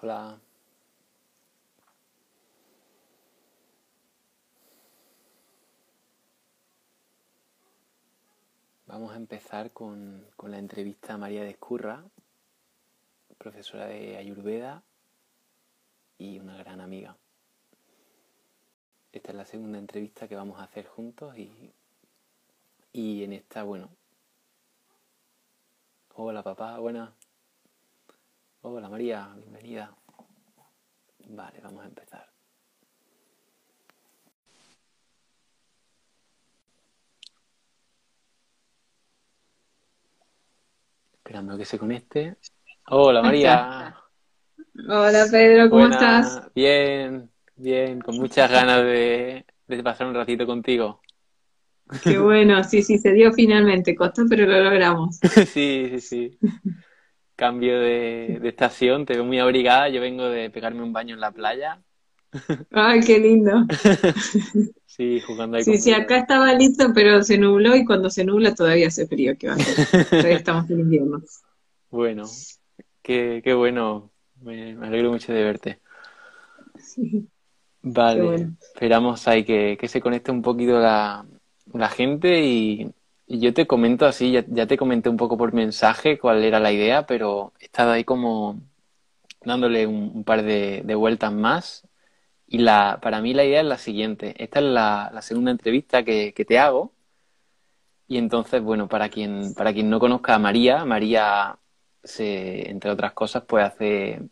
Hola. Vamos a empezar con, con la entrevista a María de Escurra, profesora de Ayurveda y una gran amiga. Esta es la segunda entrevista que vamos a hacer juntos y, y en esta, bueno. Hola papá, buena. Hola María, bienvenida. Vale, vamos a empezar. Esperando que se conecte. Hola María. Hola Pedro, ¿cómo estás? Bien, bien, con muchas ganas de, de pasar un ratito contigo. Qué bueno, sí, sí, se dio finalmente, costó, pero lo logramos. Sí, sí, sí. Cambio de, de estación, te veo muy abrigada. Yo vengo de pegarme un baño en la playa. Ay, qué lindo. Sí, jugando ahí Sí, con sí, mi- acá estaba listo, pero se nubló y cuando se nubla todavía hace frío, ¿qué va a hacer? Todavía estamos en invierno. Bueno, qué, qué bueno. Me, me alegro mucho de verte. Sí, Vale, bueno. esperamos ahí que, que se conecte un poquito la, la gente y yo te comento así, ya, ya te comenté un poco por mensaje cuál era la idea, pero he estado ahí como dándole un, par de, vueltas más. Y la, para mí la idea es la siguiente. Esta es la, segunda entrevista que, que te hago. Y entonces, bueno, para quien, para quien no conozca a María, María, se, entre otras cosas, pues hace,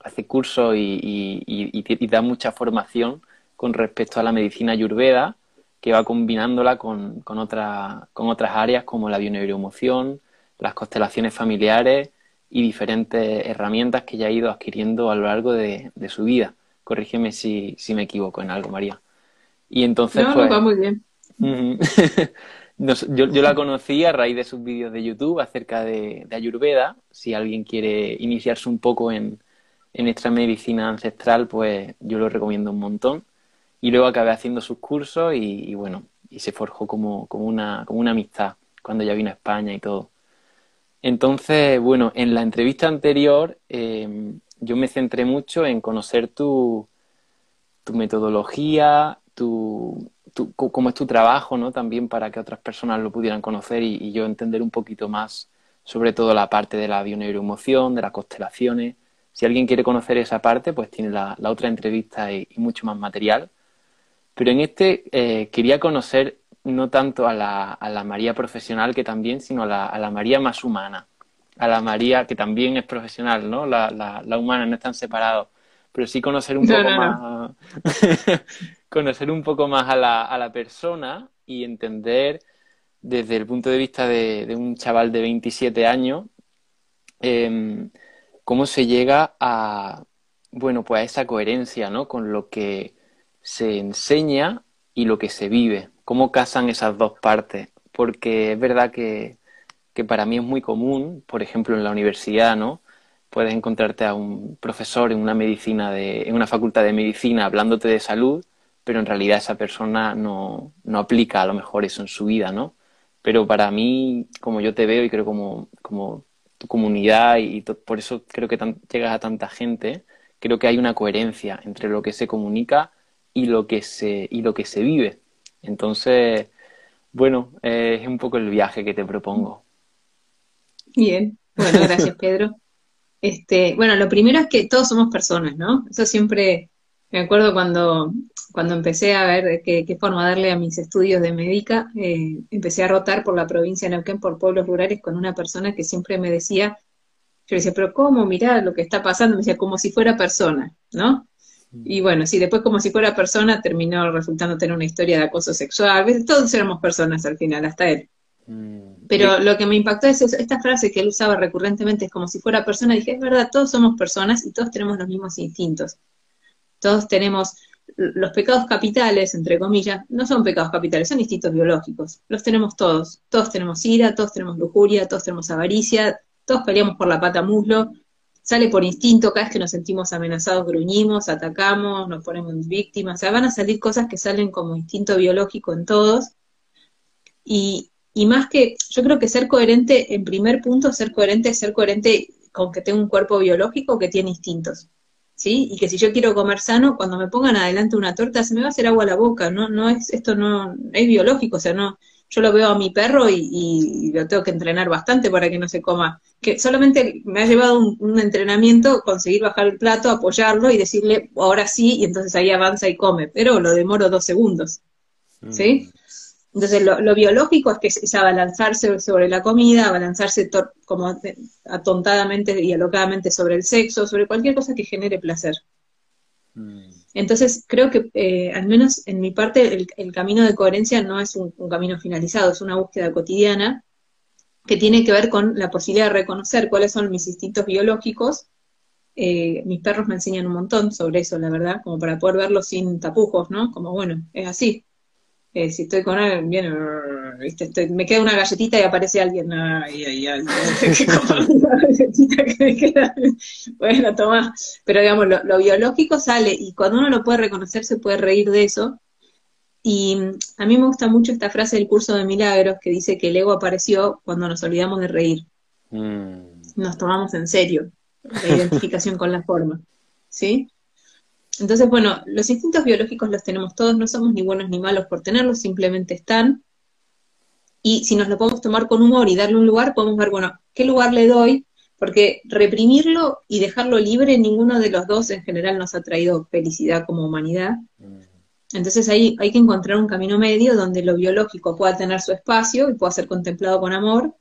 hace cursos y- y da mucha formación con respecto a la medicina ayurveda, que va combinándola con, con, otra- con otras áreas como la bioneuroemoción, las constelaciones familiares y diferentes herramientas que ya ha ido adquiriendo a lo largo de, de su vida. Corrígeme si, si me equivoco en algo, María. Y entonces, No, no, pues, va muy bien. Yo, yo la conocí a raíz de sus vídeos de YouTube acerca de, de Ayurveda. Si alguien quiere iniciarse un poco en, en esta medicina ancestral, pues yo lo recomiendo un montón. Y luego acabé haciendo sus cursos y, bueno, y se forjó como, como una, como una amistad cuando ya vino a España y todo. Entonces, bueno, en la entrevista anterior eh, yo me centré mucho en conocer tu, tu metodología, tu, tu- cómo es tu trabajo, ¿no? También para que otras personas lo pudieran conocer y, yo entender un poquito más sobre todo la parte de la bioneuroemoción, de las constelaciones. Si alguien quiere conocer esa parte, pues tiene la, la otra entrevista y mucho más material. Pero en este eh, quería conocer no tanto a la, a la María profesional que también, sino a la, a la María más humana, a la María que también es profesional, ¿no? La, la, humana no están separados, pero sí conocer un No, poco no, no. más, conocer un poco más a la, a la persona y entender desde el punto de vista de, de un chaval de 27 años eh, cómo se llega a, bueno, pues a esa coherencia, ¿no? Con lo que se enseña y lo que se vive, cómo casan esas dos partes, porque es verdad que, que para mí es muy común, por ejemplo, en la universidad, ¿no? Puedes encontrarte a un profesor en una medicina de, en una facultad de medicina hablándote de salud, pero en realidad esa persona no, no aplica a lo mejor eso en su vida, ¿no? Pero para mí, como yo te veo y creo como, como tu comunidad y por eso creo que llegas a tanta gente, creo que hay una coherencia entre lo que se comunica y lo que se, y lo que se vive. Entonces, bueno, eh, es un poco el viaje que te propongo. Bien, bueno, gracias Pedro. Este, bueno, lo primero es que todos somos personas, ¿no? Eso siempre me acuerdo cuando, cuando empecé a ver qué, qué forma darle a mis estudios de médica, eh, empecé a rotar por la provincia de Neuquén, por pueblos rurales, con una persona que siempre me decía, yo le decía, pero ¿cómo? Mirá lo que está pasando, me decía, como si fuera persona, ¿no? Y bueno, sí, después como si fuera persona terminó resultando tener una historia de acoso sexual, ¿ves? Todos éramos personas al final, hasta él. Mm, Pero lo que me impactó es esta frase que él usaba recurrentemente, es como si fuera persona, dije, es verdad, todos somos personas y todos tenemos los mismos instintos. Todos tenemos los pecados capitales, entre comillas, no son pecados capitales, son instintos biológicos. Los tenemos todos. Todos tenemos ira, todos tenemos lujuria, todos tenemos avaricia, todos peleamos por la pata muslo. Sale por instinto, cada vez que nos sentimos amenazados gruñimos, atacamos, nos ponemos víctimas. O sea, van a salir cosas que salen como instinto biológico en todos. Y, y más que, yo creo que ser coherente, en primer punto, ser coherente es ser coherente con que tenga un cuerpo biológico que tiene instintos. ¿sí? Y que si yo quiero comer sano, cuando me pongan adelante una torta se me va a hacer agua a la boca, no, no es, esto no, es biológico, o sea, no, yo lo veo a mi perro y, lo tengo que entrenar bastante para que no se coma. Que solamente me ha llevado un, entrenamiento conseguir bajar el plato, apoyarlo y decirle ahora sí, y entonces ahí avanza y come, pero lo demoro dos segundos. ¿Sí? Mm. Entonces, lo, biológico es que es, abalanzarse sobre la comida, abalanzarse como atontadamente y alocadamente sobre el sexo, sobre cualquier cosa que genere placer. Mm. Entonces, creo que, eh, al menos en mi parte, el, camino de coherencia no es un, camino finalizado, es una búsqueda cotidiana que tiene que ver con la posibilidad de reconocer cuáles son mis instintos biológicos. Eh, mis perros me enseñan un montón sobre eso, la verdad, como para poder verlo sin tapujos, ¿no? Como, bueno, es así. Eh, si estoy con alguien, bien, ¿viste? me queda una galletita y aparece alguien, ay, ay, ay, galletita que me queda. Bueno, toma. Pero digamos, lo, biológico sale y cuando uno lo puede reconocer se puede reír de eso. Y a mí me gusta mucho esta frase del curso de milagros que dice que el ego apareció cuando nos olvidamos de reír. Mm. Nos tomamos en serio la identificación con la forma. ¿Sí? Entonces, bueno, los instintos biológicos los tenemos todos, no somos ni buenos ni malos por tenerlos, simplemente están. Y si nos lo podemos tomar con humor y darle un lugar, podemos ver, bueno, ¿qué lugar le doy? Porque reprimirlo y dejarlo libre, ninguno de los dos en general nos ha traído felicidad como humanidad. Entonces ahí hay que encontrar un camino medio donde lo biológico pueda tener su espacio y pueda ser contemplado con amor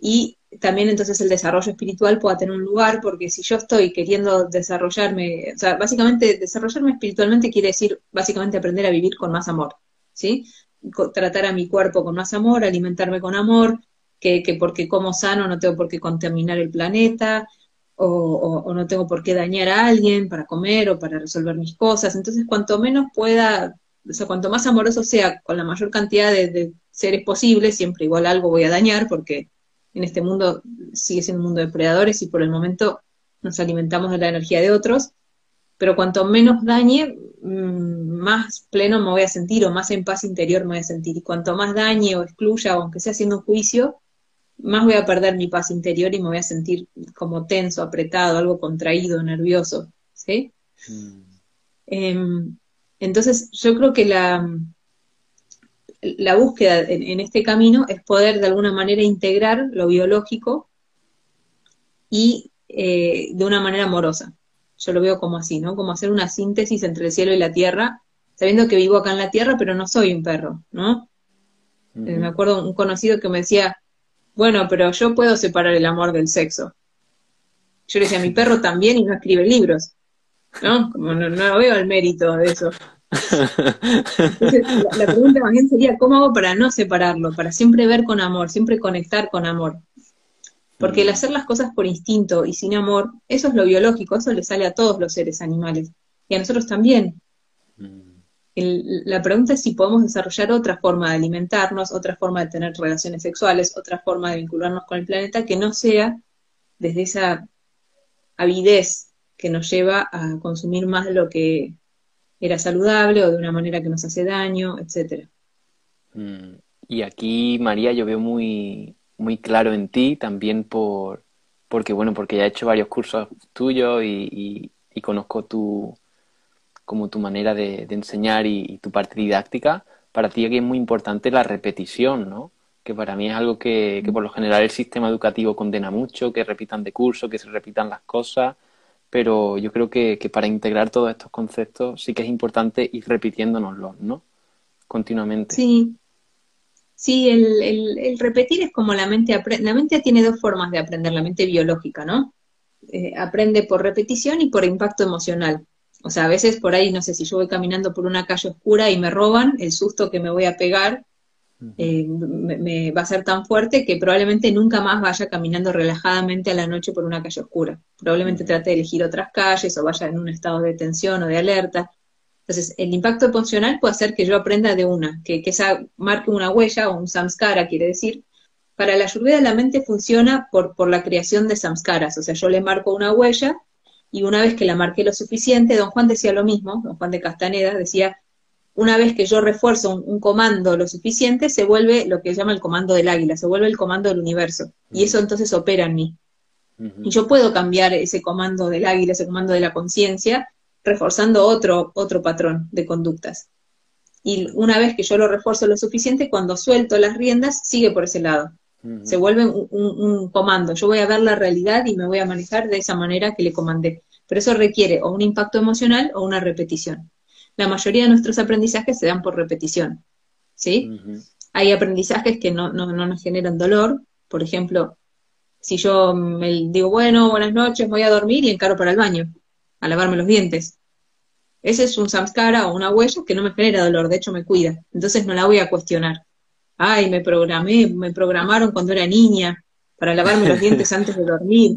y también entonces el desarrollo espiritual pueda tener un lugar, porque si yo estoy queriendo desarrollarme, o sea, básicamente desarrollarme espiritualmente quiere decir básicamente aprender a vivir con más amor, ¿sí? Tratar a mi cuerpo con más amor, alimentarme con amor, que, que porque como sano no tengo por qué contaminar el planeta, o, o, no tengo por qué dañar a alguien para comer o para resolver mis cosas. Entonces, cuanto menos pueda, o sea, cuanto más amoroso sea con la mayor cantidad de, de seres posibles, siempre igual algo voy a dañar porque en este mundo sigue siendo un mundo de predadores y por el momento nos alimentamos de la energía de otros, pero cuanto menos dañe, mm, más pleno me voy a sentir o más en paz interior me voy a sentir. Y cuanto más dañe o excluya, o aunque sea haciendo un juicio, más voy a perder mi paz interior y me voy a sentir como tenso, apretado, algo contraído, nervioso. ¿sí? Mm. Em, entonces, yo creo que la, la búsqueda en, este camino es poder de alguna manera integrar lo biológico y eh, de una manera amorosa. Yo lo veo como así, ¿no? Como hacer una síntesis entre el cielo y la tierra, sabiendo que vivo acá en la tierra, pero no soy un perro, ¿no? Eh, me acuerdo un conocido que me decía, bueno, pero yo puedo separar el amor del sexo. Yo le decía, mi perro también y no escribe libros, ¿no? Como no, no veo el mérito de eso la, pregunta más bien sería, ¿cómo hago para no separarlo? Para siempre ver con amor, siempre conectar con amor. Porque el mm. hacer las cosas por instinto y sin amor, eso es lo biológico, eso le sale a todos los seres animales. Y a nosotros también. Mm. la pregunta es si podemos desarrollar otra forma de alimentarnos, otra forma de tener relaciones sexuales, otra forma de vincularnos con el planeta que no sea desde esa avidez que nos lleva a consumir más de lo que era saludable o de una manera que nos hace daño, etcétera. Mm, y aquí, María, yo veo muy, muy claro en ti también por, porque, bueno, porque ya he hecho varios cursos tuyos y, conozco tu, como tu manera de, enseñar y, tu parte didáctica. Para ti aquí es muy importante la repetición, ¿no? Que para mí es algo que, que por lo general el sistema educativo condena mucho, que repitan de curso, que se repitan las cosas pero yo creo que, para integrar todos estos conceptos sí que es importante ir repitiéndonoslos, ¿no? Continuamente. Sí, sí, el, repetir es como la mente aprende, la mente tiene dos formas de aprender, la mente biológica, ¿no? Eh, aprende por repetición y por impacto emocional. O sea, a veces por ahí, no sé, si yo voy caminando por una calle oscura y me roban, el susto que me voy a pegar eh, me, va a ser tan fuerte que probablemente nunca más vaya caminando relajadamente a la noche por una calle oscura. Probablemente trate de elegir otras calles o vaya en un estado de tensión o de alerta. Entonces, el impacto emocional puede hacer que yo aprenda de una, que, que esa marque una huella o un samskara, quiere decir. Para la ayurveda la mente funciona por, por la creación de samskaras, o sea, yo le marco una huella y una vez que la marqué lo suficiente, don Juan decía lo mismo, don Juan de Castaneda decía, una vez que yo refuerzo un, comando lo suficiente, se vuelve lo que se llama el comando del águila, se vuelve el comando del universo. Y eso entonces opera en mí. Y yo puedo cambiar ese comando del águila, ese comando de la conciencia, reforzando otro, otro patrón de conductas. Y una vez que yo lo refuerzo lo suficiente, cuando suelto las riendas, sigue por ese lado. Se vuelve un, comando. Yo voy a ver la realidad y me voy a manejar de esa manera que le comandé. Pero eso requiere o un impacto emocional o una repetición. La mayoría de nuestros aprendizajes se dan por repetición. ¿sí? Hay aprendizajes que no, no, no nos generan dolor. Por ejemplo, si yo me digo, bueno, buenas noches, voy a dormir y encaro para el baño, a lavarme los dientes. Ese es un samskara o una huella que no me genera dolor, de hecho me cuida. Entonces no la voy a cuestionar. Ay, me programé, me programaron cuando era niña para lavarme los dientes antes de dormir.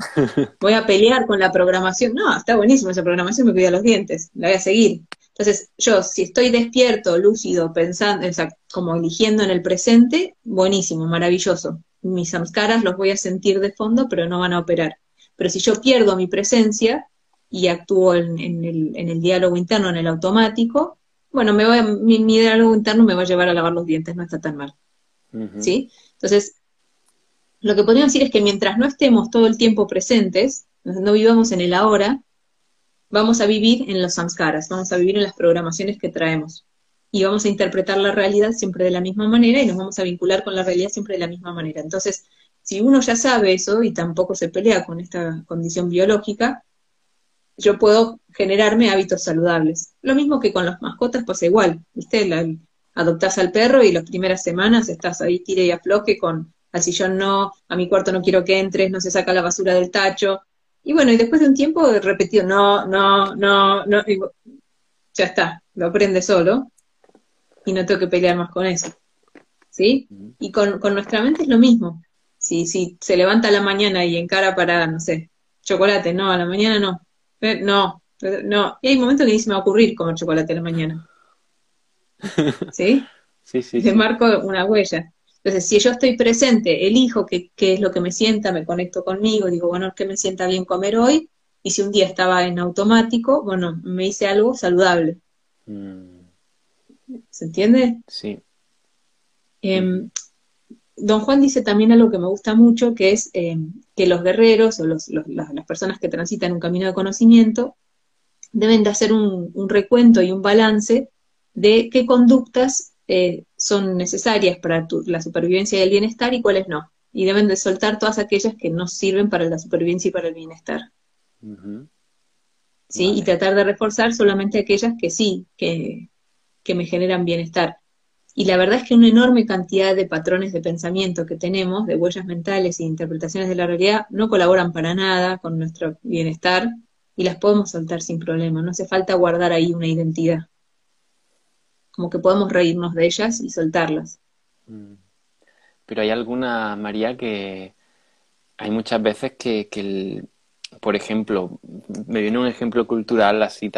Voy a pelear con la programación. No, está buenísimo esa programación, me cuida los dientes, la voy a seguir. Entonces, yo, si estoy despierto, lúcido, pensando, o sea, como eligiendo en el presente, buenísimo, maravilloso mis samskaras los voy a sentir de fondo, pero no van a operar. Pero si yo pierdo mi presencia y actúo en, el, diálogo interno, en el automático, bueno, me voy mi, diálogo interno me va a llevar a lavar los dientes, no está tan mal. ¿Sí? Entonces, lo que podríamos decir es que mientras no estemos todo el tiempo presentes, no vivamos en el ahora, vamos a vivir en los samskaras, vamos a vivir en las programaciones que traemos y vamos a interpretar la realidad siempre de la misma manera y nos vamos a vincular con la realidad siempre de la misma manera. Entonces, si uno ya sabe eso y tampoco se pelea con esta condición biológica, yo puedo generarme hábitos saludables. Lo mismo que con las mascotas pasa igual, ¿viste? La, adoptás al perro y las primeras semanas estás ahí tire y afloje con al sillón no, a mi cuarto no quiero que entres, no se saca la basura del tacho. Y bueno, y después de un tiempo repetido, no, no, no, no, ya está, lo aprende solo y no tengo que pelear más con eso. ¿Sí? Y con, nuestra mente es lo mismo. Si, si se levanta a la mañana y encara para, no sé, chocolate, no, a la mañana no. Eh, no, no. Y hay momentos que ni se me va a ocurrir comer chocolate a la mañana. ¿Sí? Sí, sí. Te marco una huella. Entonces, si yo estoy presente, elijo qué, qué es lo que me sienta, me conecto conmigo, digo, bueno, ¿qué me sienta bien comer hoy? Y si un día estaba en automático, bueno, me hice algo saludable. Mm. ¿Se entiende? Sí. Em, don Juan dice también algo que me gusta mucho, que es em, que los guerreros o las, personas que transitan un camino de conocimiento deben de hacer un, recuento y un balance de qué conductas eh, son necesarias para la supervivencia y el bienestar y cuáles no. Y deben de soltar todas aquellas que no sirven para la supervivencia y para el bienestar. ¿Sí? Y tratar de reforzar solamente aquellas que sí, que, que me generan bienestar. Y la verdad es que una enorme cantidad de patrones de pensamiento que tenemos, de huellas mentales e interpretaciones de la realidad, no colaboran para nada con nuestro bienestar y las podemos soltar sin problema. No hace falta guardar ahí una identidad. Como que podemos reírnos de ellas y soltarlas. Mm. Pero hay alguna, María, que hay muchas veces que, que por ejemplo, me viene un ejemplo cultural así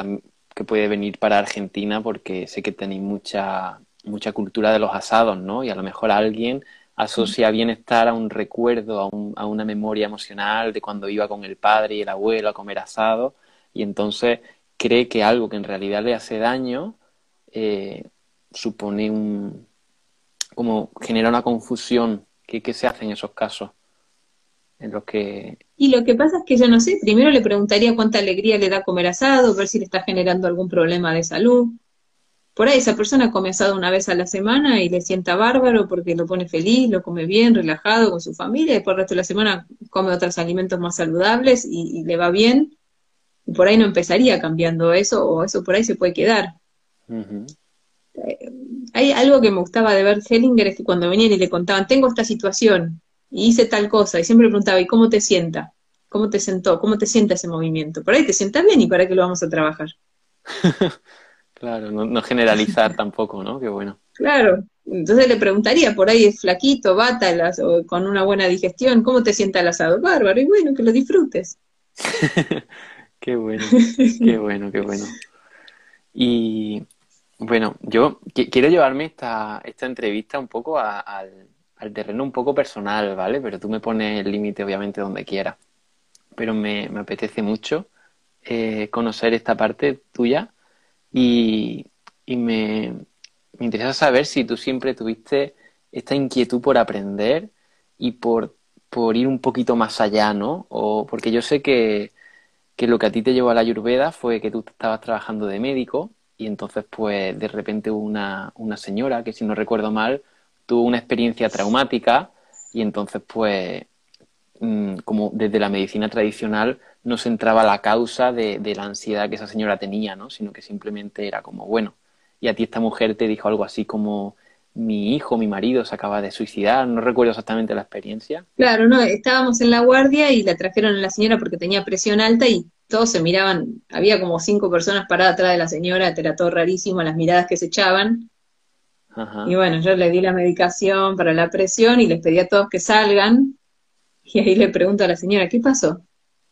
que puede venir para Argentina porque sé que tenéis mucha, mucha cultura de los asados, ¿no? Y a lo mejor alguien asocia bienestar a un recuerdo, a, un, a una memoria emocional de cuando iba con el padre y el abuelo a comer asado y entonces cree que algo que en realidad le hace daño eh, supone un... como genera una confusión. ¿Qué, ¿Qué se hace en esos casos? en los que... Y lo que pasa es que yo no sé, primero le preguntaría cuánta alegría le da comer asado, ver si le está generando algún problema de salud. Por ahí esa persona come asado una vez a la semana y le sienta bárbaro porque lo pone feliz, lo come bien, relajado con su familia, y después el resto de la semana come otros alimentos más saludables y, le va bien. Y por ahí no empezaría cambiando eso, o eso por ahí se puede quedar. Eh, hay algo que me gustaba de ver Hellinger, es que cuando venían y le contaban, tengo esta situación, y hice tal cosa, y siempre preguntaba, ¿y cómo te sienta? ¿Cómo te sentó? ¿Cómo te sienta ese movimiento? Por ahí te sienta bien y para qué lo vamos a trabajar. claro, no, generalizar tampoco, ¿no? Qué bueno. Claro, entonces le preguntaría, por ahí es flaquito, bata, o con una buena digestión, ¿cómo te sienta el asado? Bárbaro, y bueno, que lo disfrutes. qué bueno, qué bueno, qué bueno. Y bueno, yo quiero llevarme esta, esta entrevista un poco al al terreno un poco personal, ¿vale? Pero tú me pones el límite, obviamente, donde quieras. Pero me, apetece mucho eh, conocer esta parte tuya y, me, me, interesa saber si tú siempre tuviste esta inquietud por aprender y por por ir un poquito más allá, ¿no? O porque yo sé que, que lo que a ti te llevó a la Ayurveda fue que tú estabas trabajando de médico y entonces pues de repente una, una señora que si no recuerdo mal tuvo una experiencia traumática y entonces pues mm, como desde la medicina tradicional no se entraba la causa de, de, la ansiedad que esa señora tenía, ¿no? Sino que simplemente era como, bueno, y a ti esta mujer te dijo algo así como, mi hijo, mi marido se acaba de suicidar, no recuerdo exactamente la experiencia. Claro, no, estábamos en la guardia y la trajeron a la señora porque tenía presión alta y todos se miraban, había como cinco personas paradas atrás de la señora, era todo rarísimo, las miradas que se echaban. Y bueno, yo le di la medicación para la presión y les pedí a todos que salgan. Y ahí le pregunto a la señora, ¿qué pasó?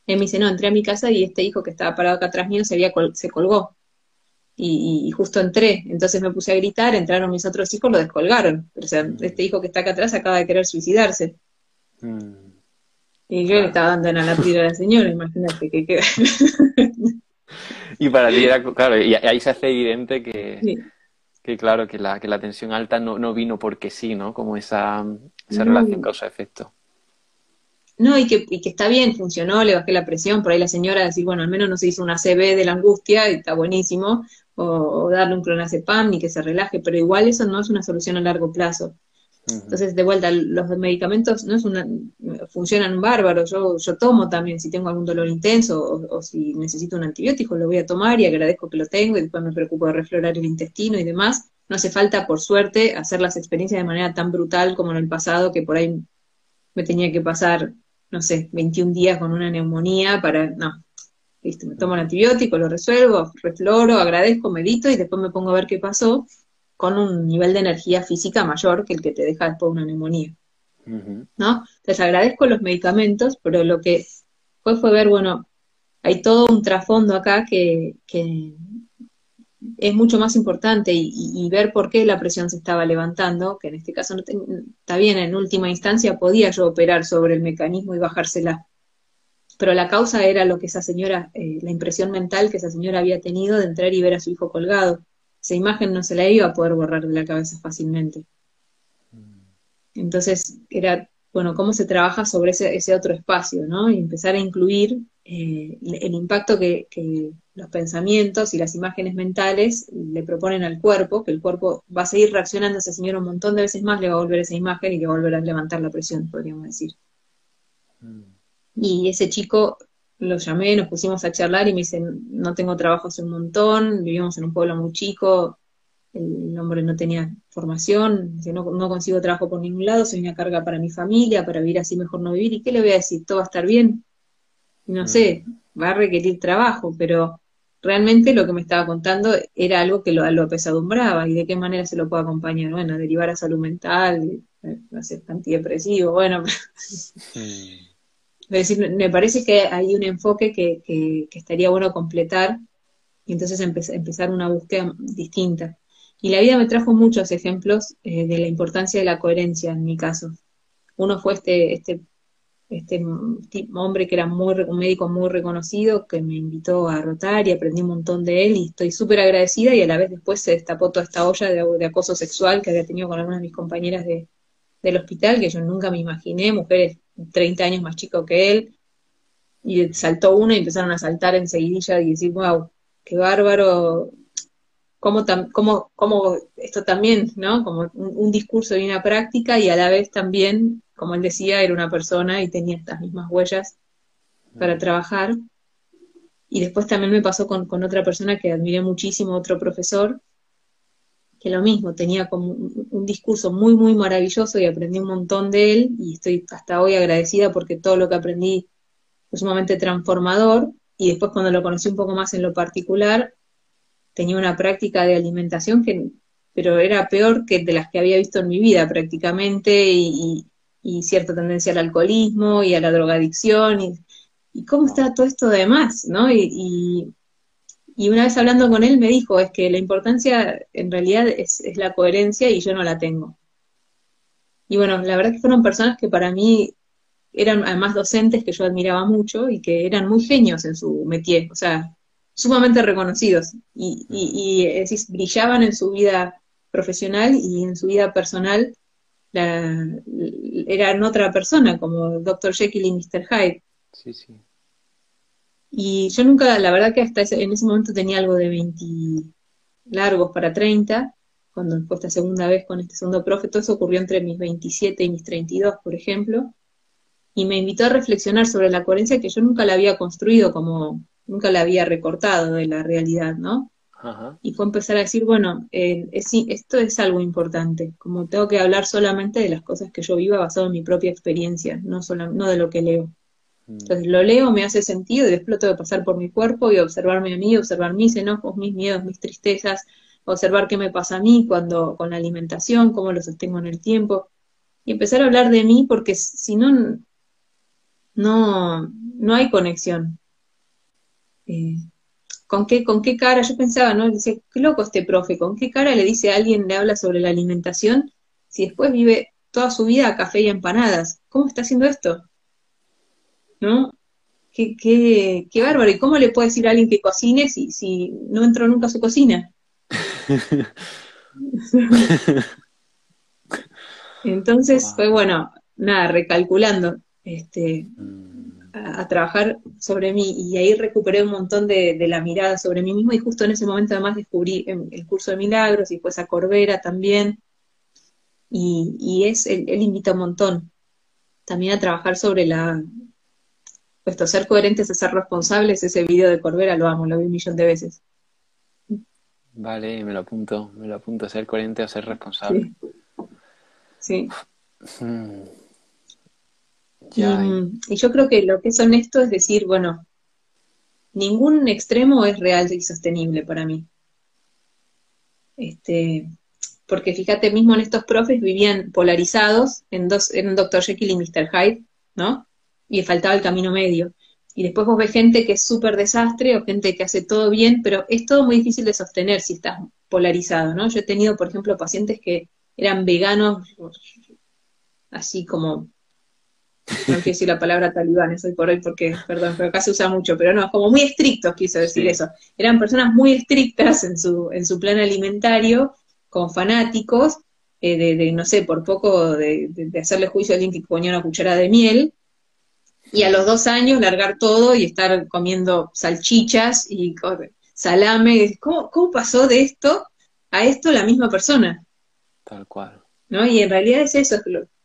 Y me dice, no, entré a mi casa y este hijo que estaba parado acá atrás mío se, había se colgó y, justo entré, entonces me puse a gritar, entraron mis otros hijos, lo descolgaron. O sea, mm. este hijo que está acá atrás acaba de querer suicidarse. Mm. Y yo le estaba dando en la pila a la señora, imagínate que queda. y para ti era, claro, y ahí se hace evidente que, que claro, que la, que la tensión alta no, no vino porque sí, ¿no? Como esa, esa relación causa-efecto. No, y que, y que está bien, funcionó, le bajé la presión, por ahí la señora decir, bueno, al menos no se hizo una CB de la angustia y está buenísimo, o, darle un clonazepam y que se relaje, pero igual eso no es una solución a largo plazo. Entonces, de vuelta, los medicamentos no es una, funcionan bárbaro. Yo, yo tomo también si tengo algún dolor intenso o, si necesito un antibiótico, lo voy a tomar y agradezco que lo tengo y después me preocupo de reflorar el intestino y demás. No hace falta, por suerte, hacer las experiencias de manera tan brutal como en el pasado, que por ahí me tenía que pasar, no sé, 21 días con una neumonía para. No, me tomo el antibiótico, lo resuelvo, refloro, agradezco, medito y después me pongo a ver qué pasó con un nivel de energía física mayor que el que te deja después una neumonía. ¿No? Entonces agradezco los medicamentos, pero lo que fue fue ver, bueno, hay todo un trasfondo acá que, es mucho más importante y, ver por qué la presión se estaba levantando, que en este caso no está bien, en última instancia podía yo operar sobre el mecanismo y bajársela, pero la causa era lo que esa señora, eh, la impresión mental que esa señora había tenido de entrar y ver a su hijo colgado. Esa imagen no se la iba a poder borrar de la cabeza fácilmente. Mm. Entonces, era, bueno, cómo se trabaja sobre ese, ese otro espacio, ¿no? Y empezar a incluir eh, el impacto que, que, los pensamientos y las imágenes mentales le proponen al cuerpo, que el cuerpo va a seguir reaccionando a esa señora un montón de veces más, le va a volver esa imagen y le va a volver a levantar la presión, podríamos decir. Mm. Y ese chico lo llamé, nos pusimos a charlar y me dice, no tengo trabajo hace un montón, vivimos en un pueblo muy chico, el hombre no tenía formación, dice, no, no consigo trabajo por ningún lado, soy una carga para mi familia, para vivir así mejor no vivir, ¿y qué le voy a decir? ¿Todo va a estar bien? No sé, mm. va a requerir trabajo, pero realmente lo que me estaba contando era algo que lo, lo apesadumbraba y de qué manera se lo puedo acompañar, bueno, derivar a salud mental, hacer antidepresivo, bueno. Mm. Es decir, me parece que hay un enfoque que, que, estaría bueno completar y entonces empezar una búsqueda distinta. Y la vida me trajo muchos ejemplos eh, de la importancia de la coherencia en mi caso. Uno fue este, este, este hombre que era muy, un médico muy reconocido que me invitó a rotar y aprendí un montón de él y estoy súper agradecida y a la vez después se destapó toda esta olla de, de acoso sexual que había tenido con algunas de mis compañeras de, del hospital, que yo nunca me imaginé, mujeres 30 años más chicos que él, y saltó uno y empezaron a saltar enseguidilla y decir, wow, qué bárbaro, cómo, cómo, cómo esto también, ¿no? Como un, discurso y una práctica, y a la vez también, como él decía, era una persona y tenía estas mismas huellas para mm. trabajar. Y después también me pasó con, con otra persona que admiré muchísimo, otro profesor, que lo mismo, tenía como un, discurso muy, muy maravilloso y aprendí un montón de él y estoy hasta hoy agradecida porque todo lo que aprendí fue sumamente transformador y después cuando lo conocí un poco más en lo particular, tenía una práctica de alimentación que, pero era peor que de las que había visto en mi vida prácticamente y, cierta tendencia al alcoholismo y a la drogadicción y, cómo está todo esto de más, ¿no? y, y una vez hablando con él me dijo, es que la importancia en realidad es, la coherencia y yo no la tengo. Y bueno, la verdad que fueron personas que para mí eran además docentes que yo admiraba mucho y que eran muy genios en su métier, o sea, sumamente reconocidos y, y, brillaban en su vida profesional y en su vida personal eran otra persona, como Dr. Jekyll y Mr. Hyde. Sí, sí. Y yo nunca, la verdad que hasta en ese momento tenía algo de 20 largos para 30, cuando fue esta segunda vez con este segundo profe, todo eso ocurrió entre mis 27 y mis 32, por ejemplo, y me invitó a reflexionar sobre la coherencia que yo nunca la había construido como, nunca la había recortado de la realidad, ¿no? Y fue empezar a decir, bueno, eh, esto es algo importante, como tengo que hablar solamente de las cosas que yo viva basado en mi propia experiencia, no, solo, no de lo que leo. Entonces lo leo, me hace sentido y después lo tengo que pasar por mi cuerpo y observarme a mí, observar mis enojos, mis miedos, mis tristezas, observar qué me pasa a mí cuando con la alimentación, cómo lo sostengo en el tiempo. Y empezar a hablar de mí porque si no, no, no hay conexión. Eh, ¿con qué, con qué cara? Yo pensaba, ¿no? Dice, qué loco este profe, ¿con qué cara le dice a alguien, le habla sobre la alimentación si después vive toda su vida a café y empanadas? ¿Cómo está haciendo esto? ¿No? Qué, qué, qué bárbaro. ¿Y cómo le puede decir a alguien que cocine si, si no entró nunca a su cocina? Entonces fue bueno, nada, recalculando. Este, mm a, trabajar sobre mí y ahí recuperé un montón de, la mirada sobre mí mismo y justo en ese momento además descubrí el curso de milagros y después a Corbera también y, es, él, invita un montón también a trabajar sobre la, puesto ser coherentes, a ser responsables, ese video de Corbera lo amo, lo vi un millón de veces. Vale, me lo apunto, me lo apunto, ser coherente o ser responsable. Sí. Hmm. Y, yo creo que lo que es honesto es decir, bueno, ningún extremo es real y sostenible para mí. Este, porque fíjate, mismo en estos profes vivían polarizados en dos, en Dr. Jekyll y Mr. Hyde, ¿no? Y faltaba el camino medio. Y después vos ves gente que es súper desastre o gente que hace todo bien, pero es todo muy difícil de sostener si estás polarizado, ¿no? Yo he tenido, por ejemplo, pacientes que eran veganos, así como no quiero decir la palabra talibanes hoy por hoy porque, perdón, pero acá se usa mucho, pero no, como muy estrictos quiso decir eso. Eran personas muy estrictas en su, en su plan alimentario, con fanáticos, eh, de, no sé, por poco de, hacerle juicio a alguien que ponía una cucharada de miel, y a los dos años largar todo y estar comiendo salchichas y salame. ¿Cómo, ¿Cómo pasó de esto a esto la misma persona? Tal cual. ¿No? Y en realidad es eso,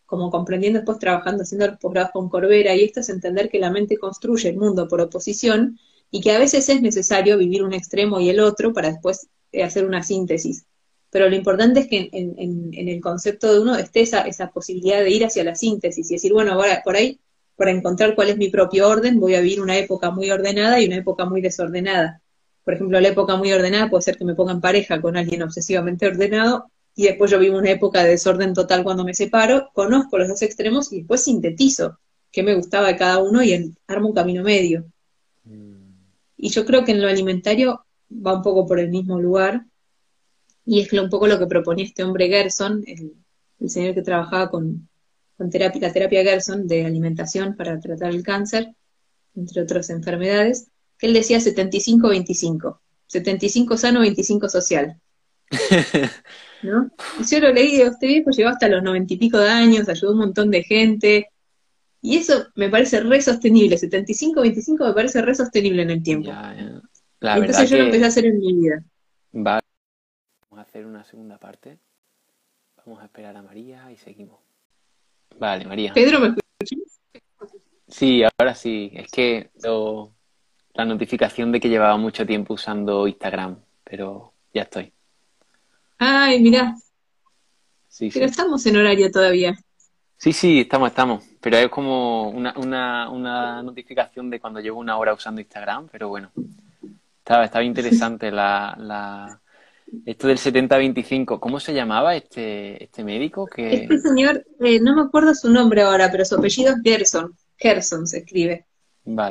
como comprendiendo después trabajando, haciendo el posgrado con Corbera, y esto es entender que la mente construye el mundo por oposición y que a veces es necesario vivir un extremo y el otro para después eh, hacer una síntesis. Pero lo importante es que en, el concepto de uno esté esa, esa, posibilidad de ir hacia la síntesis y decir, bueno, ahora por ahí, para encontrar cuál es mi propio orden, voy a vivir una época muy ordenada y una época muy desordenada. Por ejemplo, la época muy ordenada puede ser que me ponga en pareja con alguien obsesivamente ordenado y después yo vivo una época de desorden total cuando me separo, conozco los dos extremos y después sintetizo qué me gustaba de cada uno y armo un camino medio. Y yo creo que en lo alimentario va un poco por el mismo lugar, y es un poco lo que proponía este hombre Gerson, el, señor que trabajaba con, terapia, la terapia Gerson de alimentación para tratar el cáncer, entre otras enfermedades, que él decía 75-25, 75 sano, 25 social. ¿no? Y yo lo leí, este viejo llegó hasta los noventa y pico de años, ayudó a un montón de gente, y eso me parece re sostenible, 75-25 me parece re sostenible en el tiempo. entonces yo lo empecé a hacer en mi vida. Vamos a hacer una segunda parte. Vamos a esperar a María y seguimos. Vale, María. Pedro, ¿me escuchas? Sí, ahora sí. Es que la notificación de que llevaba mucho tiempo usando Instagram, pero ya estoy. Ay, mirá. Pero estamos en horario todavía. Sí, sí, estamos, estamos. Pero es como una, una, una notificación de cuando llevo una hora usando Instagram, pero bueno. Estaba, estaba interesante la, la, esto del 70-25. ¿Cómo se llamaba este, este médico? Que... Este señor, eh, no me acuerdo su nombre ahora, pero su apellido es Gerson. Gerson se escribe.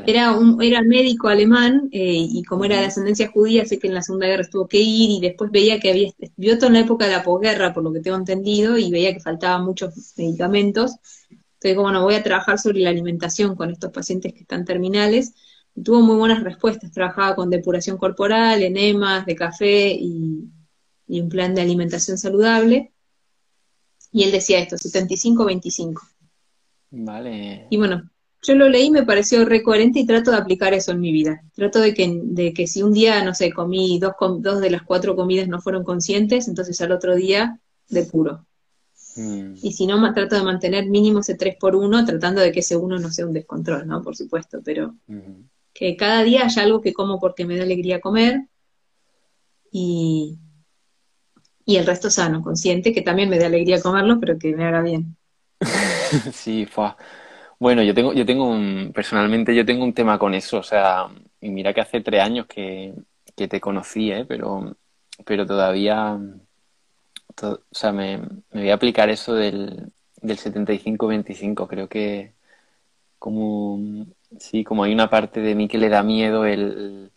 Era, un, era médico alemán eh, y como era de ascendencia judía, sé que en la Segunda Guerra tuvo que ir y después veía que había, vio toda la época de la posguerra, por lo que tengo entendido, y veía que faltaban muchos medicamentos. Entonces, como bueno, voy a trabajar sobre la alimentación con estos pacientes que están terminales. Y tuvo muy buenas respuestas, trabajaba con depuración corporal, enemas de café y, y un plan de alimentación saludable. Y él decía esto, 75-25. Vale. Y bueno, yo lo leí, me pareció re coherente y trato de aplicar eso en mi vida. Trato de que, de que si un día, no sé, comí dos, dos de las cuatro comidas no fueron conscientes, entonces al otro día de puro. Mm. Y si no, trato de mantener mínimo ese 3 por 1, tratando de que ese uno no sea un descontrol, ¿no? Por supuesto, pero que cada día haya algo que como porque me da alegría comer y, y el resto sano, consciente, que también me dé alegría comerlo, pero que me haga bien. sí, fue. Bueno, yo tengo, yo tengo un, personalmente yo tengo un tema con eso, o sea, y mira que hace tres años que, que te conocí, ¿eh? pero, pero todavía, o sea, me, me, voy a aplicar eso del, del 75-25, creo que como, sí, como hay una parte de mí que le da miedo el,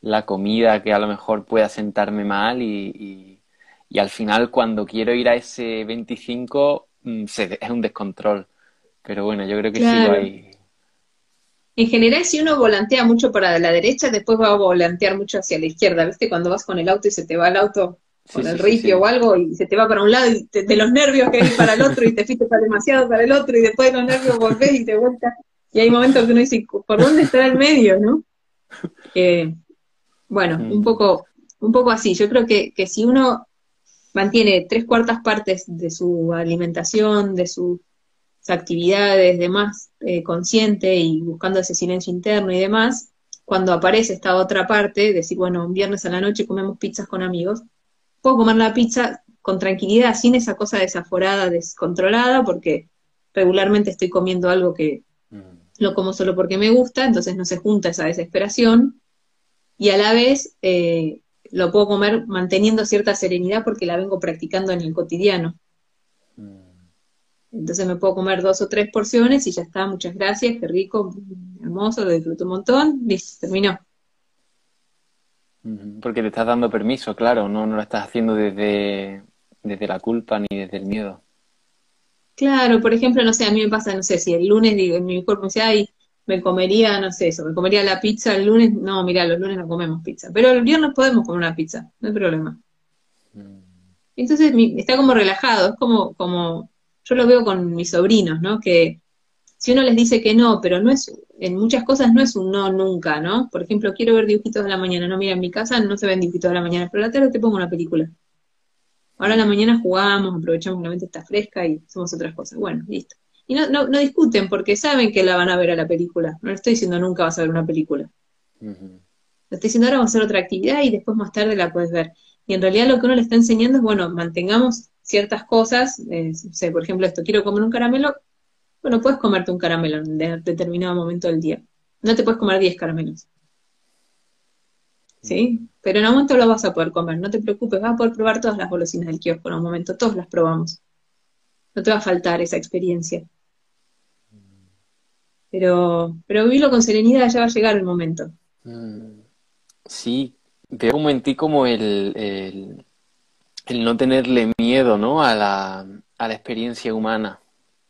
la comida, que a lo mejor pueda sentarme mal y, y, al final cuando quiero ir a ese 25 mm, es un descontrol. Pero bueno, yo creo que sí lo hay. En general, si uno volantea mucho para la derecha, después va a volantear mucho hacia la izquierda. ¿Viste? Cuando vas con el auto y se te va el auto con el rifio o algo y se te va para un lado y de los nervios que hay para el otro y te fuiste para demasiado para el otro y después de los nervios volvés y te vueltas. Y hay momentos que uno dice, ¿por dónde está el medio, no? Eh, bueno, un mm. poco, un poco así. Yo creo que, que si uno mantiene tres cuartas partes de su alimentación, de sus actividades, demás, eh, consciente y buscando ese silencio interno y demás, cuando aparece esta otra parte, decir, bueno, un viernes a la noche comemos pizzas con amigos, puedo comer la pizza con tranquilidad, sin esa cosa desaforada, descontrolada, porque regularmente estoy comiendo algo que. Lo como solo porque me gusta, entonces no se junta esa desesperación, y a la vez eh, lo puedo comer manteniendo cierta serenidad porque la vengo practicando en el cotidiano. Mm. Entonces me puedo comer dos o tres porciones y ya está, muchas gracias, qué rico, hermoso, lo disfruto un montón, listo, terminó. Porque te estás dando permiso, claro, no, no lo estás haciendo desde, desde la culpa ni desde el miedo. Claro, por ejemplo, no sé, a mí me pasa, no sé, si el lunes digo, en mi cuerpo me dice, ay, me comería, no sé, eso, me comería la pizza el lunes, no, mira, los lunes no comemos pizza, pero el viernes podemos comer una pizza, no hay problema. Mm. Entonces está como relajado, es como, como, yo lo veo con mis sobrinos, ¿no? Que si uno les dice que no, pero no es, en muchas cosas no es un no nunca, ¿no? Por ejemplo, quiero ver dibujitos de la mañana, no, mira, en mi casa no se ven dibujitos de la mañana, pero a la tarde te pongo una película. Ahora en la mañana jugamos, aprovechamos que la mente está fresca y hacemos otras cosas. Bueno, listo. Y no, no, no, discuten porque saben que la van a ver a la película. No le estoy diciendo nunca vas a ver una película. Le estoy diciendo ahora vamos a hacer otra actividad y después más tarde la puedes ver. Y en realidad lo que uno le está enseñando es, bueno, mantengamos ciertas cosas. Eh, sé, por ejemplo, esto, quiero comer un caramelo. Bueno, puedes comerte un caramelo en determinado momento del día. No te puedes comer 10 caramelos. ¿Sí? Pero en un momento lo vas a poder comer. No te preocupes, vas a poder probar todas las golosinas del kiosco en un momento. Todos las probamos. No te va a faltar esa experiencia. Pero, pero vivirlo con serenidad, ya va a llegar el momento. Mm. Sí, veo como como el, el, no tenerle miedo ¿no? A, la, a la experiencia humana.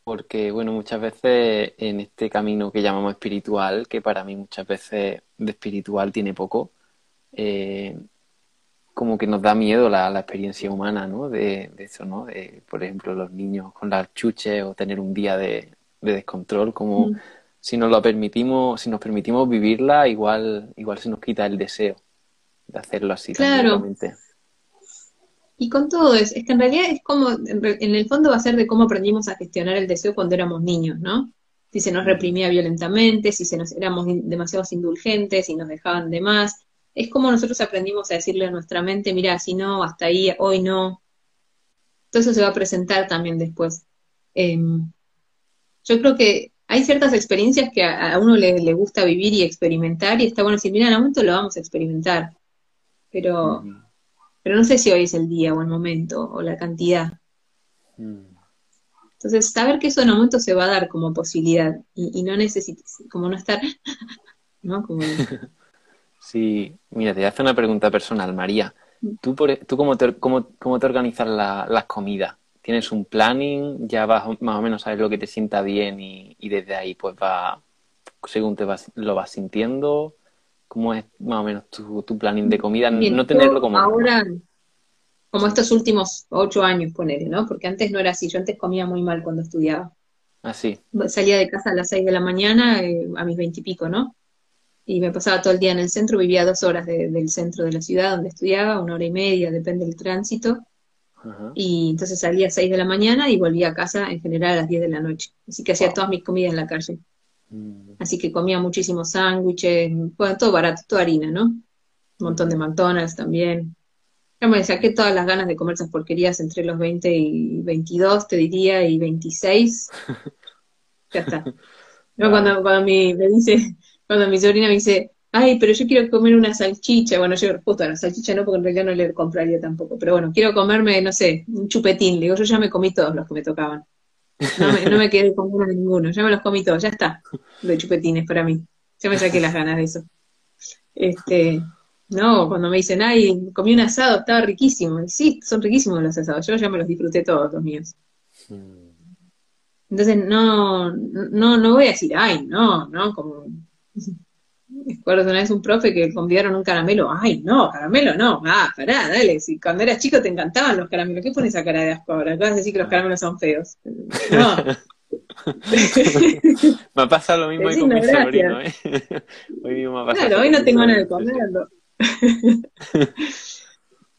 Porque, bueno, muchas veces en este camino que llamamos espiritual, que para mí muchas veces de espiritual tiene poco, eh, como que nos da miedo la, la experiencia humana, ¿no? De, de, eso, ¿no? De, por ejemplo, los niños con las chuches o tener un día de, de descontrol, como mm si nos lo permitimos, si nos permitimos vivirla, igual, igual se nos quita el deseo de hacerlo así. Claro. Y con todo eso, es que en realidad es como, en el fondo va a ser de cómo aprendimos a gestionar el deseo cuando éramos niños, ¿no? Si se nos reprimía violentamente, si se nos, éramos demasiado indulgentes, si nos dejaban de más. Es como nosotros aprendimos a decirle a nuestra mente, mira, si no, hasta ahí, hoy no. Todo eso se va a presentar también después. Em, yo creo que hay ciertas experiencias que a, uno le, gusta vivir y experimentar y está bueno decir, mira, en algún momento lo vamos a experimentar, pero, pero no sé si hoy es el día o el momento o la cantidad. Mm. Entonces, saber que eso en un momento se va a dar como posibilidad y, no necesitas, como no estar, ¿no? Sí, mira, te voy a hacer una pregunta personal, María. Mm. ¿Tú, por, tú cómo, te, cómo, cómo te organizas las comidas? tienes un planning, ya vas más o menos sabes lo que te sienta bien y, desde ahí pues va, según te vas, lo vas sintiendo, ¿cómo es más o menos tu, tu planning de comida? no tenerlo como... Ahora, Como estos últimos ocho años, ponele, ¿no? Porque antes no era así, yo antes comía muy mal cuando estudiaba. Ah, sí. Salía de casa a las seis de la mañana, eh, a mis veintipico, ¿no? Y me pasaba todo el día en el centro, vivía dos horas del centro de la ciudad donde estudiaba, una hora y media, depende del tránsito. Y entonces salía a seis de la mañana y volvía a casa en general a las diez de la noche. Así que hacía todas mis comidas en la calle. Mm. Así que comía muchísimos sándwiches, bueno, todo barato, toda harina, ¿no? Un montón de McDonald's también. Ya me saqué todas las ganas de comer esas porquerías entre los 20 y 22, te diría, y 26. ya está. No, cuando, cuando mi, me dice, cuando mi sobrina me dice, ay, pero yo quiero comer una salchicha, bueno, yo justo la salchicha no, porque en realidad no le compraría tampoco, pero bueno, quiero comerme, no sé, un chupetín, le digo, yo ya me comí todos los que me tocaban. No me, no me quedé con uno de ninguno, ya me los comí todos, ya está, de chupetines para mí. Ya me saqué las ganas de eso. Este, no, cuando me dicen, ay, comí un asado, estaba riquísimo. sí, son riquísimos los asados, yo ya me los disfruté todos los míos. Entonces, no, no, no voy a decir, ay, no, no, como... Recuerdo una vez un profe que convidaron un caramelo, ay, no, caramelo no, ah, pará, dale, si cuando eras chico te encantaban los caramelos, ¿qué pones esa cara de asco ahora? Vas a decir que los caramelos son feos. No. me pasa lo mismo con mi sobrino, ¿eh? Hoy mismo me pasa Claro, hoy no tengo ganas de comerlo.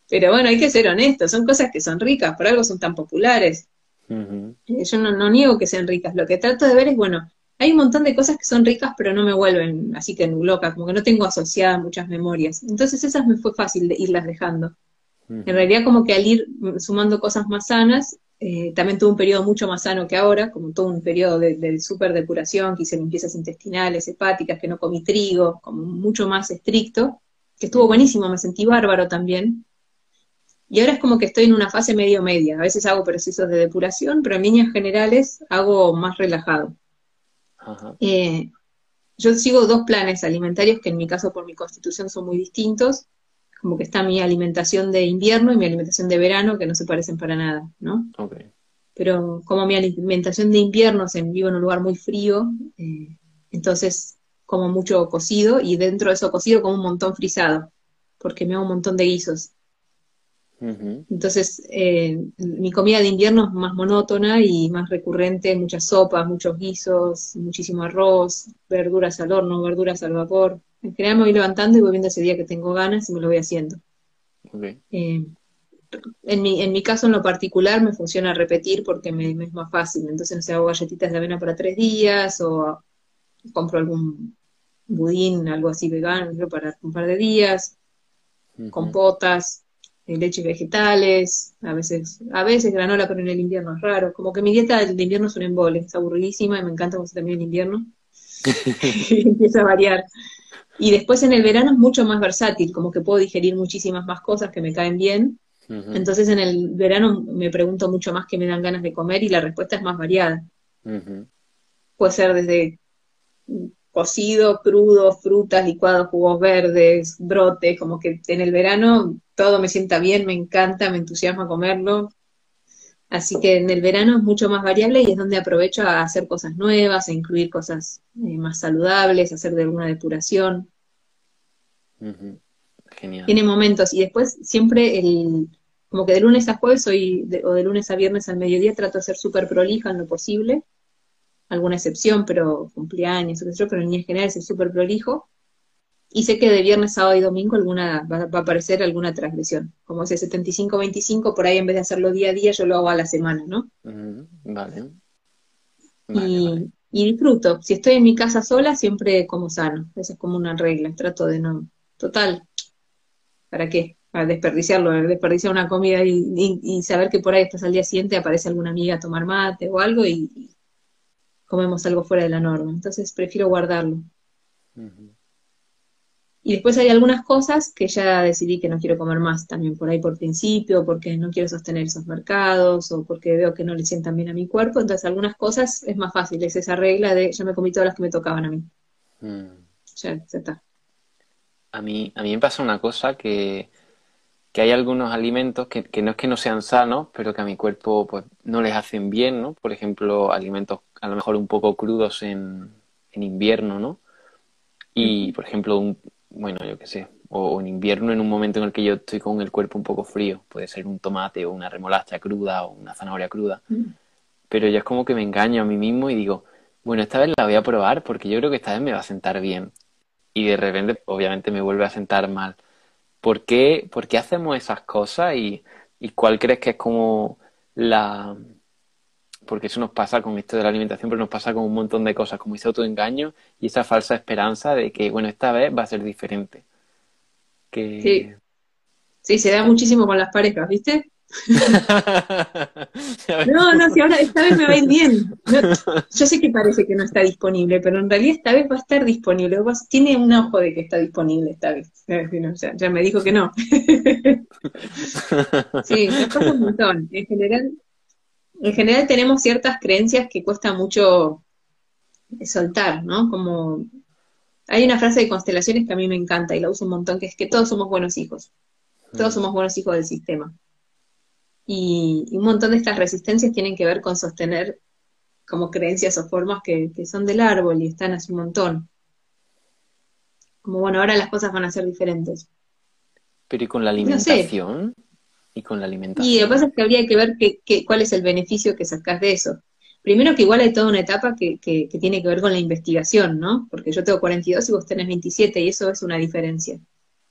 Pero bueno, hay que ser honestos, son cosas que son ricas, por algo son tan populares. Eh, yo no, niego que sean ricas, lo que trato de ver es, bueno, hay un montón de cosas que son ricas, pero no me vuelven así que loca, como que no tengo asociadas muchas memorias. Entonces esas me fue fácil de irlas dejando. En realidad como que al ir sumando cosas más sanas, eh, también tuve un periodo mucho más sano que ahora, como todo un periodo de, de super depuración, que hice limpiezas intestinales, hepáticas, que no comí trigo, como mucho más estricto que estuvo buenísimo, me sentí bárbaro también. Y ahora es como que estoy en una fase medio media. A veces hago procesos de depuración, pero en líneas generales hago más relajado. Eh, yo sigo dos planes alimentarios que en mi caso por mi constitución son muy distintos. Como que está mi alimentación de invierno y mi alimentación de verano, que no se parecen para nada, ¿no? Pero como mi alimentación de invierno, se vivo en un lugar muy frío, eh, entonces como mucho cocido y dentro de eso cocido como un montón frisado, porque me hago un montón de guisos. Entonces, eh, mi comida de invierno es más monótona y más recurrente, muchas sopas, muchos guisos, muchísimo arroz, verduras al horno, verduras al vapor. En general me voy levantando y voy viendo ese día que tengo ganas y me lo voy haciendo. Eh, en, mi, en mi caso en lo particular me funciona repetir porque me, es más fácil. Entonces, no sé, hago galletitas de avena para tres días o compro algún budín, algo así vegano, para un par de días, compotas, eh, leche vegetales, a veces, a veces granola, pero en el invierno es raro. Como que mi dieta de invierno es un embole, es aburridísima y me encanta cuando se termina el invierno. y empieza a variar. Y después en el verano es mucho más versátil, como que puedo digerir muchísimas más cosas que me caen bien. Entonces en el verano me pregunto mucho más qué me dan ganas de comer y la respuesta es más variada. Puede ser desde cocido, crudo, frutas, licuados, jugos verdes, brotes, como que en el verano todo me sienta bien, me encanta, me entusiasma comerlo. Así que en el verano es mucho más variable y es donde aprovecho a hacer cosas nuevas, a incluir cosas eh, más saludables, hacer de alguna depuración. Genial. Tiene momentos y después siempre el, como que de lunes a jueves soy, o de lunes a viernes al mediodía trato de ser súper prolija en lo posible alguna excepción, pero cumpleaños, pero en general es súper prolijo. Y sé que de viernes, sábado y domingo alguna va, a aparecer alguna transgresión. Como ese 75-25, por ahí en vez de hacerlo día a día, yo lo hago a la semana, ¿no? vale. y, disfruto. Si estoy en mi casa sola, siempre como sano. Esa es como una regla. Trato de no. Total. ¿Para qué? Para desperdiciarlo, desperdiciar una comida y, saber que por ahí estás al día siguiente, aparece alguna amiga a tomar mate o algo y comemos algo fuera de la norma. Entonces prefiero guardarlo. Y después hay algunas cosas que ya decidí que no quiero comer más también por ahí por principio, porque no quiero sostener esos mercados o porque veo que no le sientan bien a mi cuerpo. Entonces algunas cosas es más fácil, es esa regla de ya me comí todas las que me tocaban a mí. Mm. Ya, ya está. A mí, a mí me pasa una cosa que, que hay algunos alimentos que, no es que no sean sanos, pero que a mi cuerpo pues no les hacen bien, ¿no? Por ejemplo, alimentos a lo mejor un poco crudos en, en invierno, ¿no? Y, por ejemplo, un, bueno, yo qué sé, o en invierno en un momento en el que yo estoy con el cuerpo un poco frío. Puede ser un tomate o una remolacha cruda o una zanahoria cruda. Mm. Pero ya es como que me engaño a mí mismo y digo, bueno, esta vez la voy a probar porque yo creo que esta vez me va a sentar bien. Y de repente, obviamente, me vuelve a sentar mal. ¿Por qué, por qué hacemos esas cosas y, y cuál crees que es como la... Porque eso nos pasa con esto de la alimentación, pero nos pasa con un montón de cosas, como ese autoengaño y esa falsa esperanza de que, bueno, esta vez va a ser diferente. Sí. sí, se da muchísimo con las parejas, ¿viste? no, no, si ahora esta vez me va a ir bien. yo sé que parece que no está disponible, pero en realidad esta vez va a estar disponible. Tiene un ojo de que está disponible esta vez. ya, me dijo que no. sí, nos pasa un montón. En general, en general tenemos ciertas creencias que cuesta mucho soltar, ¿no? Como hay una frase de constelaciones que a mí me encanta y la uso un montón, que es que todos somos buenos hijos. Todos mm. somos buenos hijos del sistema. Y, un montón de estas resistencias tienen que ver con sostener como creencias o formas que, son del árbol y están así un montón. Como bueno, ahora las cosas van a ser diferentes. Pero ¿y con la alimentación? ¿Y con la alimentación? Y lo que pasa es que habría que ver cuál es el beneficio que sacas de eso. Primero que igual hay toda una etapa que, que, tiene que ver con la investigación, ¿no? Porque yo tengo 42 y vos tenés 27 y eso es una diferencia.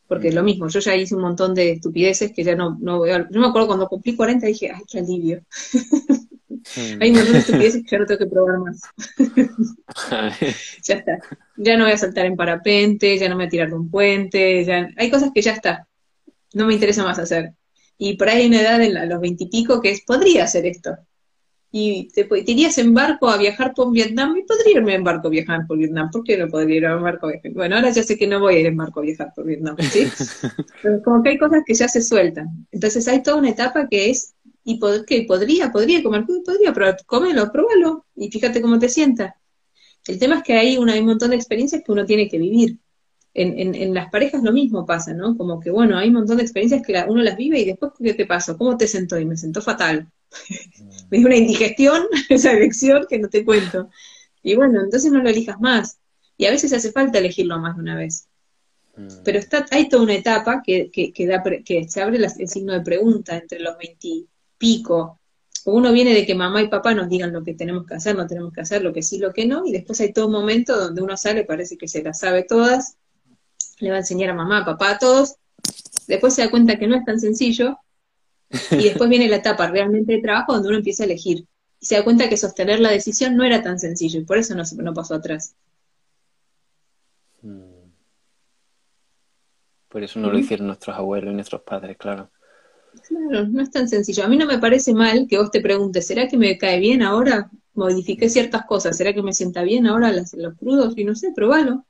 Porque es lo mismo, yo ya hice un montón de estupideces que ya no, no voy a... Yo me acuerdo cuando cumplí 40 dije, ay, qué alivio. Hay un montón de estupideces que ya no tengo que probar más. ya está. Ya no voy a saltar en parapente, ya no me voy a tirar de un puente, ya... Hay cosas que ya está. No me interesa más hacer. Y por ahí hay una edad, en los veintipico, que es, podría hacer esto y te, irías en barco a viajar por Vietnam, y podría irme en barco a viajar por Vietnam, ¿por qué no podría ir en barco a viajar? Bueno, ahora ya sé que no voy a ir en barco a viajar por Vietnam, ¿sí? Pero como que hay cosas que ya se sueltan. Entonces hay toda una etapa que es, y que podría, podría comer, podría, pero cómelo, pruébalo, y fíjate cómo te sienta. El tema es que hay, una, hay un montón de experiencias que uno tiene que vivir. En, en, en, las parejas lo mismo pasa, ¿no? Como que, bueno, hay un montón de experiencias que uno las vive y después, ¿qué te pasó? ¿Cómo te sentó? Y me sentó fatal. me dio una indigestión esa elección que no te cuento. Y bueno, entonces no lo elijas más. Y a veces hace falta elegirlo más de una vez. Mm. Pero está, hay toda una etapa que, que, que, se abre el signo de pregunta entre los veintipico. Uno viene de que mamá y papá nos digan lo que tenemos que hacer, no tenemos que hacer, lo que sí, lo que no, y después hay todo un momento donde uno sale, parece que se las sabe todas, le va a enseñar a mamá, a papá, a todos, después se da cuenta que no es tan sencillo, y después viene la etapa realmente de trabajo donde uno empieza a elegir. Y se da cuenta que sostener la decisión no era tan sencillo y por eso no, no pasó atrás. Hmm. Por eso no lo hicieron nuestros abuelos y nuestros padres, claro. Claro, no es tan sencillo. A mí no me parece mal que vos te preguntes, ¿será que me cae bien ahora? Modifiqué ciertas cosas, ¿será que me sienta bien ahora los crudos? Y no sé, probalo.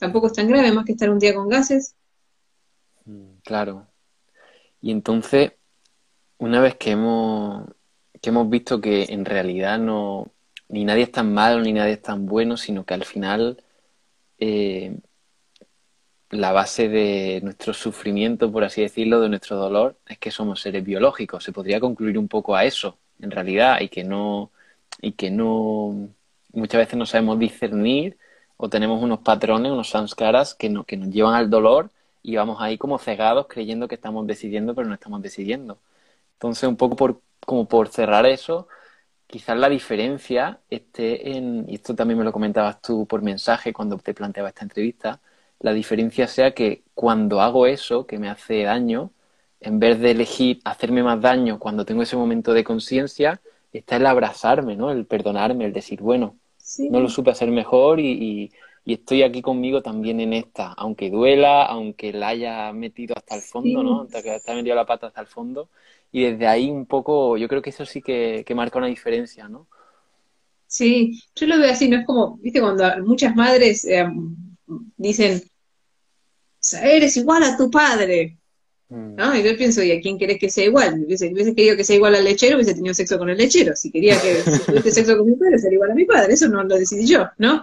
Tampoco es tan grave, más que estar un día con gases. Hmm, claro, y entonces, una vez que hemos, que hemos visto que en realidad no, ni nadie es tan malo ni nadie es tan bueno, sino que al final eh, la base de nuestro sufrimiento, por así decirlo, de nuestro dolor, es que somos seres biológicos. Se podría concluir un poco a eso, en realidad, y que no, y que no muchas veces no sabemos discernir o tenemos unos patrones, unos samskaras que, no, que nos llevan al dolor y vamos ahí como cegados creyendo que estamos decidiendo, pero no estamos decidiendo. Entonces, un poco por, como por cerrar eso, quizás la diferencia esté en, y esto también me lo comentabas tú por mensaje cuando te planteaba esta entrevista, la diferencia sea que cuando hago eso que me hace daño, en vez de elegir hacerme más daño cuando tengo ese momento de conciencia, está el abrazarme, ¿no? El perdonarme, el decir, bueno, no lo supe hacer mejor y, y estoy aquí conmigo también en esta, aunque duela, aunque la haya metido hasta el fondo, ¿no? Hasta que haya metido la pata hasta el fondo. Y desde ahí un poco, yo creo que eso sí que, marca una diferencia, ¿no? Sí, yo lo veo así, no es como, viste, cuando muchas madres eh, dicen, eres igual a tu padre. ¿No? Y yo pienso, ¿y a quién querés que sea igual? Si hubiese querido que sea igual al lechero, hubiese tenido sexo con el lechero. Si quería que si tuviese sexo con mi padre, sería igual a mi padre. Eso no lo decidí yo, ¿no?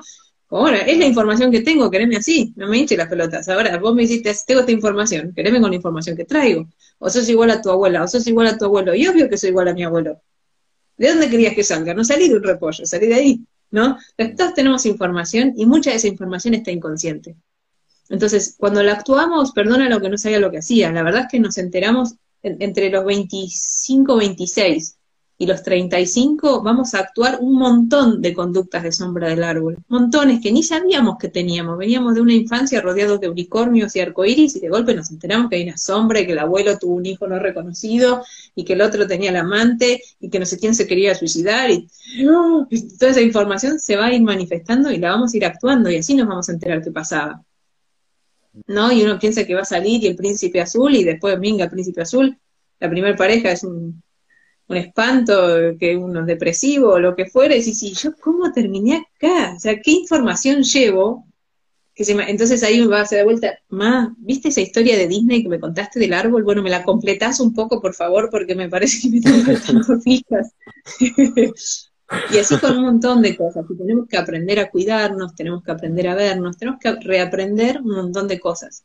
Ahora, es la información que tengo, quereme así, no me hinche las pelotas. Ahora, vos me hiciste, tengo esta información, quereme con la información que traigo. O sos igual a tu abuela, o sos igual a tu abuelo. Y obvio que soy igual a mi abuelo. ¿De dónde querías que salga? No salí de un repollo, salí de ahí, ¿no? todos tenemos información y mucha de esa información está inconsciente. Entonces, cuando la actuamos, perdona lo que no sabía lo que hacía. La verdad es que nos enteramos entre los 25, 26 y los 35 vamos a actuar un montón de conductas de sombra del árbol, montones que ni sabíamos que teníamos, veníamos de una infancia rodeados de unicornios y arcoíris y de golpe nos enteramos que hay una sombra y que el abuelo tuvo un hijo no reconocido y que el otro tenía el amante y que no sé quién se quería suicidar y, y toda esa información se va a ir manifestando y la vamos a ir actuando y así nos vamos a enterar qué pasaba. ¿No? Y uno piensa que va a salir y el príncipe azul y después venga el príncipe azul, la primera pareja es un un espanto, que uno es depresivo o lo que fuera, y si ¿yo cómo terminé acá? O sea, ¿qué información llevo? Que se Entonces ahí me va a hacer de vuelta, ma, ¿viste esa historia de Disney que me contaste del árbol? Bueno, me la completás un poco, por favor, porque me parece que me tengo faltando fijas. Y así con un montón de cosas. Y tenemos que aprender a cuidarnos, tenemos que aprender a vernos, tenemos que reaprender un montón de cosas.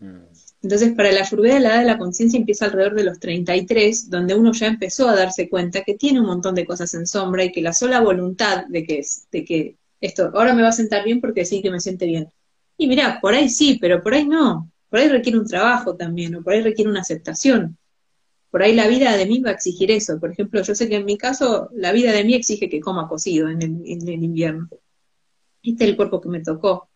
Mm. Entonces, para la Ayurveda, la edad de la conciencia empieza alrededor de los 33, donde uno ya empezó a darse cuenta que tiene un montón de cosas en sombra y que la sola voluntad de que, es, de que esto ahora me va a sentar bien porque sí que me siente bien. Y mira, por ahí sí, pero por ahí no. Por ahí requiere un trabajo también, o por ahí requiere una aceptación. Por ahí la vida de mí va a exigir eso. Por ejemplo, yo sé que en mi caso, la vida de mí exige que coma cocido en el, en el invierno. Este es el cuerpo que me tocó.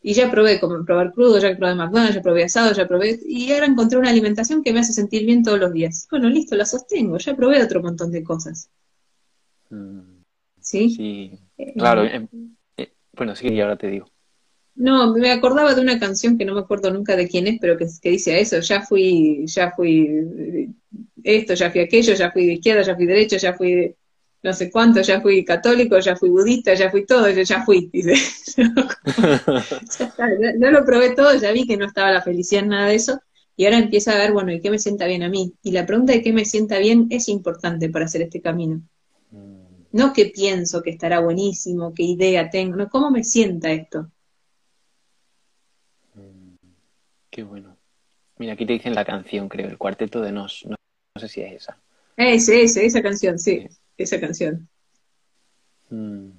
Y ya probé como probar crudo, ya probé McDonald's, ya probé asado, ya probé. Y ahora encontré una alimentación que me hace sentir bien todos los días. Bueno, listo, la sostengo. Ya probé otro montón de cosas. Mm. ¿Sí? Sí. Eh, claro. Em, eh, bueno, sí, y ahora te digo. No, me acordaba de una canción que no me acuerdo nunca de quién es, pero que, que dice eso, ya fui, ya fui esto, ya fui aquello, ya fui de izquierda, ya fui derecho, ya fui de, no sé cuánto, ya fui católico, ya fui budista, ya fui todo, yo ya fui, dice. no, lo probé todo, ya vi que no estaba la felicidad en nada de eso, y ahora empieza a ver, bueno, ¿y qué me sienta bien a mí? Y la pregunta de qué me sienta bien es importante para hacer este camino. Mm. No qué pienso que estará buenísimo, qué idea tengo, no, ¿cómo me sienta esto? Mm. Qué bueno. Mira, aquí te dicen la canción, creo, el cuarteto de Nos. No, sé si es esa. Ese, ese, esa canción, sí esa canción. Mm.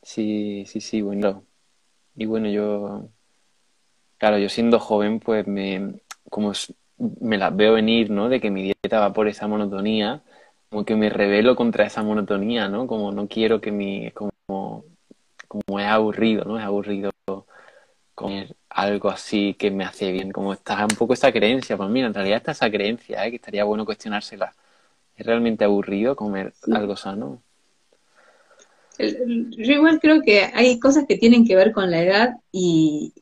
Sí, sí, sí, bueno. Y bueno, yo, claro, yo siendo joven, pues me, como me las veo venir, ¿no? De que mi dieta va por esa monotonía, como que me rebelo contra esa monotonía, ¿no? Como no quiero que mi, como, como es aburrido, ¿no? Es aburrido comer algo así que me hace bien, como está un poco esa creencia, pues mira, en realidad está esa creencia, ¿eh? que estaría bueno cuestionársela ¿Es realmente aburrido comer algo sano? Yo igual creo que hay cosas que tienen que ver con la edad y,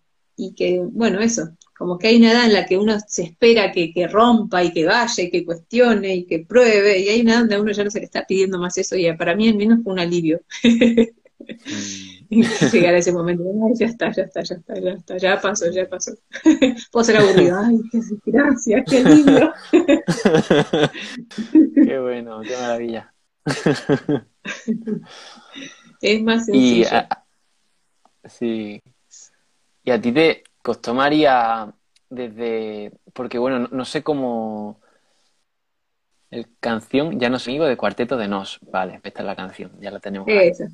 que, bueno, eso, como que hay una edad en la que uno se espera que, rompa y que vaya y que cuestione y que pruebe, y hay una edad donde uno ya no se le está pidiendo más eso, y para mí al menos fue un alivio. llegar a ese momento, ya está, ya está, ya está, ya está, ya pasó, ya pasó. Puedo ser aburrido, ay, qué gracias, qué lindo. qué bueno, qué maravilla. es más sencillo. Y sí. ¿Y a ti te costó, María, desde... Porque, bueno, no, sé cómo... El canción, ya no sé, amigo de Cuarteto de Nos. Vale, esta es la canción, ya la tenemos. Esa.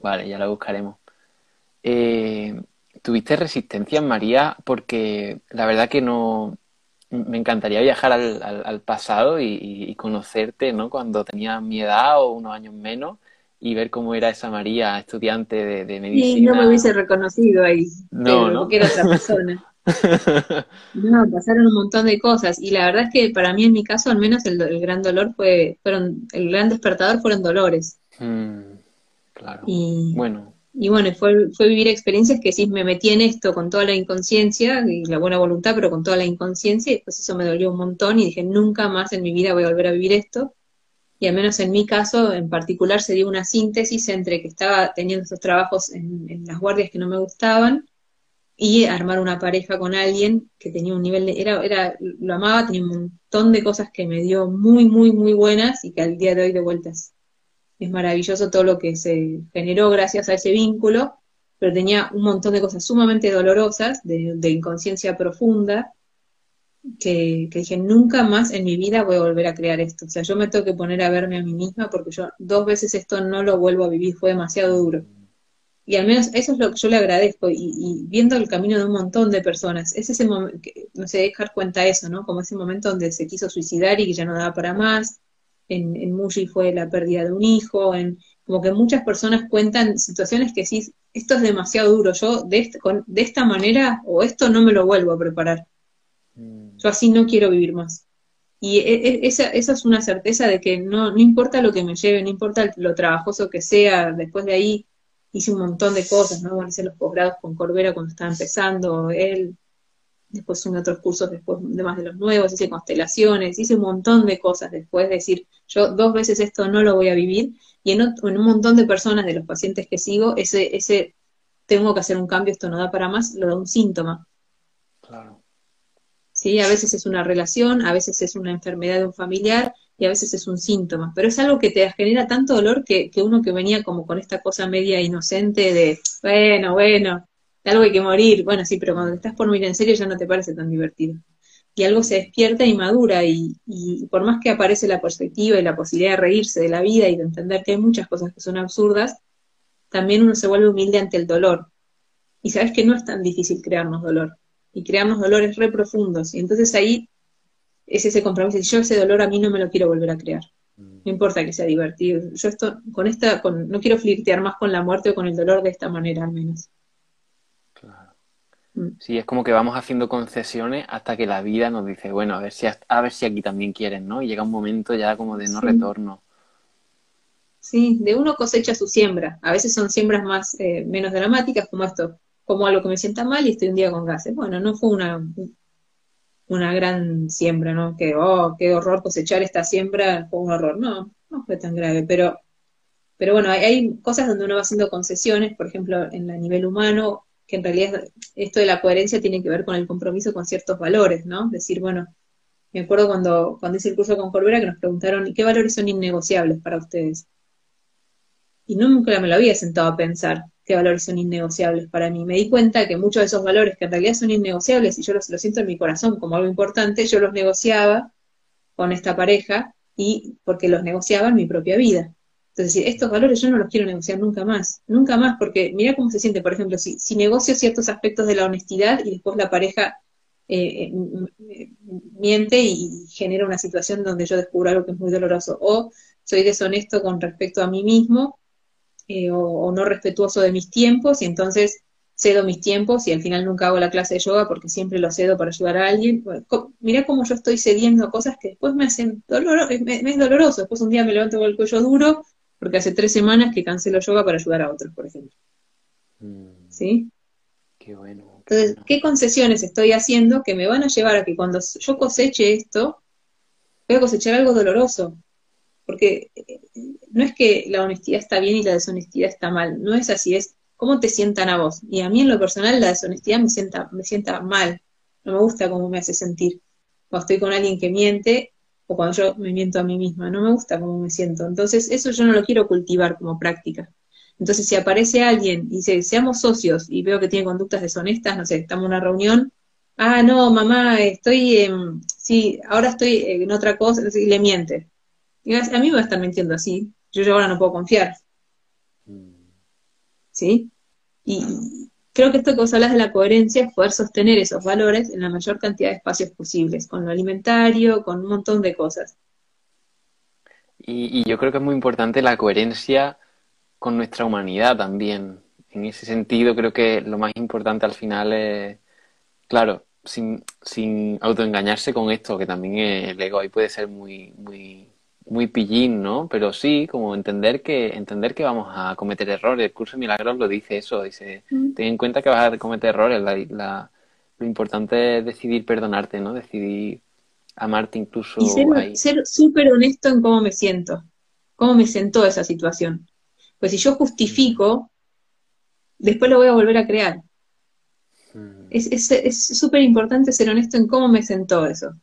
Vale, ya la buscaremos. Eh, ¿Tuviste resistencia, María? Porque la verdad que no. Me encantaría viajar al, al, pasado y, conocerte, ¿no? Cuando tenías mi edad o unos años menos y ver cómo era esa María, estudiante de, medicina. Sí, no me hubiese reconocido ahí. No, ¿no? Porque era otra persona. no, pasaron un montón de cosas y la verdad es que para mí en mi caso al menos el, gran dolor fue, fueron, el gran despertador fueron dolores. Mm. Claro. Y, bueno. Y bueno, fue, fue vivir experiencias que sí me metí en esto con toda la inconsciencia y la buena voluntad, pero con toda la inconsciencia, y después eso me dolió un montón y dije, nunca más en mi vida voy a volver a vivir esto. Y al menos en mi caso en particular se dio una síntesis entre que estaba teniendo estos trabajos en, en las guardias que no me gustaban y armar una pareja con alguien que tenía un nivel de, era, era, lo amaba, tenía un montón de cosas que me dio muy, muy, muy buenas y que al día de hoy de vueltas es maravilloso todo lo que se generó gracias a ese vínculo, pero tenía un montón de cosas sumamente dolorosas, de, inconsciencia profunda, que, dije, nunca más en mi vida voy a volver a crear esto. O sea, yo me tengo que poner a verme a mí misma porque yo dos veces esto no lo vuelvo a vivir, fue demasiado duro. Y al menos eso es lo que yo le agradezco. Y, viendo el camino de un montón de personas, es ese momento, no sé, dejar cuenta eso, ¿no? Como ese momento donde se quiso suicidar y que ya no daba para más. En, en Muji fue la pérdida de un hijo. En, como que muchas personas cuentan situaciones que sí, esto es demasiado duro. Yo de, con, de esta manera o esto no me lo vuelvo a preparar. Mm. Yo así no quiero vivir más. Y e, e, esa, esa, es una certeza de que no, no importa lo que me lleve, no importa lo trabajoso que sea, después de ahí hice un montón de cosas, ¿no? Bueno, hice los posgrados con Corbera cuando estaba empezando, él, después en otros cursos después de más de los nuevos, hice constelaciones, hice un montón de cosas después de decir, yo dos veces esto no lo voy a vivir, y en, en un montón de personas de los pacientes que sigo, ese, ese tengo que hacer un cambio, esto no da para más, lo da un síntoma. Claro. ¿sí? A veces es una relación, a veces es una enfermedad de un familiar y a veces es un síntoma, pero es algo que te genera tanto dolor que, uno que venía como con esta cosa media inocente de, bueno, bueno, de algo hay que morir, bueno, sí, pero cuando estás por morir en serio ya no te parece tan divertido. Y algo se despierta y madura y, y por más que aparece la perspectiva y la posibilidad de reírse de la vida y de entender que hay muchas cosas que son absurdas, también uno se vuelve humilde ante el dolor. Y sabes que no es tan difícil crearnos dolor y creamos dolores re profundos. Y entonces ahí es ese compromiso. Yo ese dolor a mí no me lo quiero volver a crear. Mm. No importa que sea divertido. Yo esto, con esta, con, no quiero flirtear más con la muerte o con el dolor de esta manera al menos. Mm. Sí, es como que vamos haciendo concesiones hasta que la vida nos dice, bueno, a ver si a ver si aquí también quieren, ¿no? Y llega un momento ya como de no retorno. Sí, de uno cosecha su siembra. A veces son siembras más eh, menos dramáticas, como esto como algo que me sienta mal y estoy un día con gases. Bueno, no fue una, una gran siembra, ¿no? Que, oh, qué horror cosechar esta siembra, fue un horror. No, no fue tan grave, pero, pero bueno, hay, cosas donde uno va haciendo concesiones, por ejemplo, en el nivel humano, que en realidad esto de la coherencia tiene que ver con el compromiso con ciertos valores, ¿no? Decir, bueno, me acuerdo cuando, cuando hice el curso con Corbera que nos preguntaron, ¿qué valores son innegociables para ustedes? Y nunca me lo había sentado a pensar qué valores son innegociables para mí. Me di cuenta que muchos de esos valores que en realidad son innegociables y yo los, siento en mi corazón como algo importante, yo los negociaba con esta pareja y porque los negociaba en mi propia vida. Entonces, estos valores yo no los quiero negociar nunca más, nunca más, porque mira cómo se siente, por ejemplo, si, si negocio ciertos aspectos de la honestidad y después la pareja eh, miente y genera una situación donde yo descubro algo que es muy doloroso, o soy deshonesto con respecto a mí mismo eh, o, no respetuoso de mis tiempos y entonces cedo mis tiempos y al final nunca hago la clase de yoga porque siempre lo cedo para ayudar a alguien. mira cómo yo estoy cediendo cosas que después me hacen dolor, me, es doloroso. Después un día me levanto con el cuello duro porque hace tres semanas que cancelo yoga para ayudar a otros, por ejemplo. Mm. ¿Sí? Qué bueno. Entonces, ¿qué concesiones estoy haciendo que me van a llevar a que cuando yo coseche esto, voy a cosechar algo doloroso? Porque eh, no es que la honestidad está bien y la deshonestidad está mal, no es así, es cómo te sientan a vos. Y a mí en lo personal la deshonestidad me sienta, me sienta mal, no me gusta cómo me hace sentir. Cuando estoy con alguien que miente o cuando yo me miento a mí misma, no me gusta cómo me siento. Entonces eso yo no lo quiero cultivar como práctica. Entonces si aparece alguien y dice, seamos socios y veo que tiene conductas deshonestas, no sé, estamos en una reunión, ah, no, mamá, estoy, en, sí, ahora estoy en otra cosa, y le miente a mí me va a estar mintiendo así. Yo ya ahora no puedo confiar. ¿Sí? Y creo que esto que vos hablas de la coherencia es poder sostener esos valores en la mayor cantidad de espacios posibles, con lo alimentario, con un montón de cosas. Y, yo creo que es muy importante la coherencia con nuestra humanidad también. En ese sentido, creo que lo más importante al final es, claro, sin, sin autoengañarse con esto, que también el ego ahí puede ser muy, muy muy pillín, ¿no? Pero sí, como entender que, entender que vamos a cometer errores. El curso de milagros lo dice eso, dice, mm. ten en cuenta que vas a cometer errores. La, lo importante es decidir perdonarte, ¿no? Decidir amarte incluso. Y ser súper honesto en cómo me siento, cómo me sentó esa situación. Pues si yo justifico, después lo voy a volver a crear. Mm. Es súper importante ser honesto en cómo me sentó eso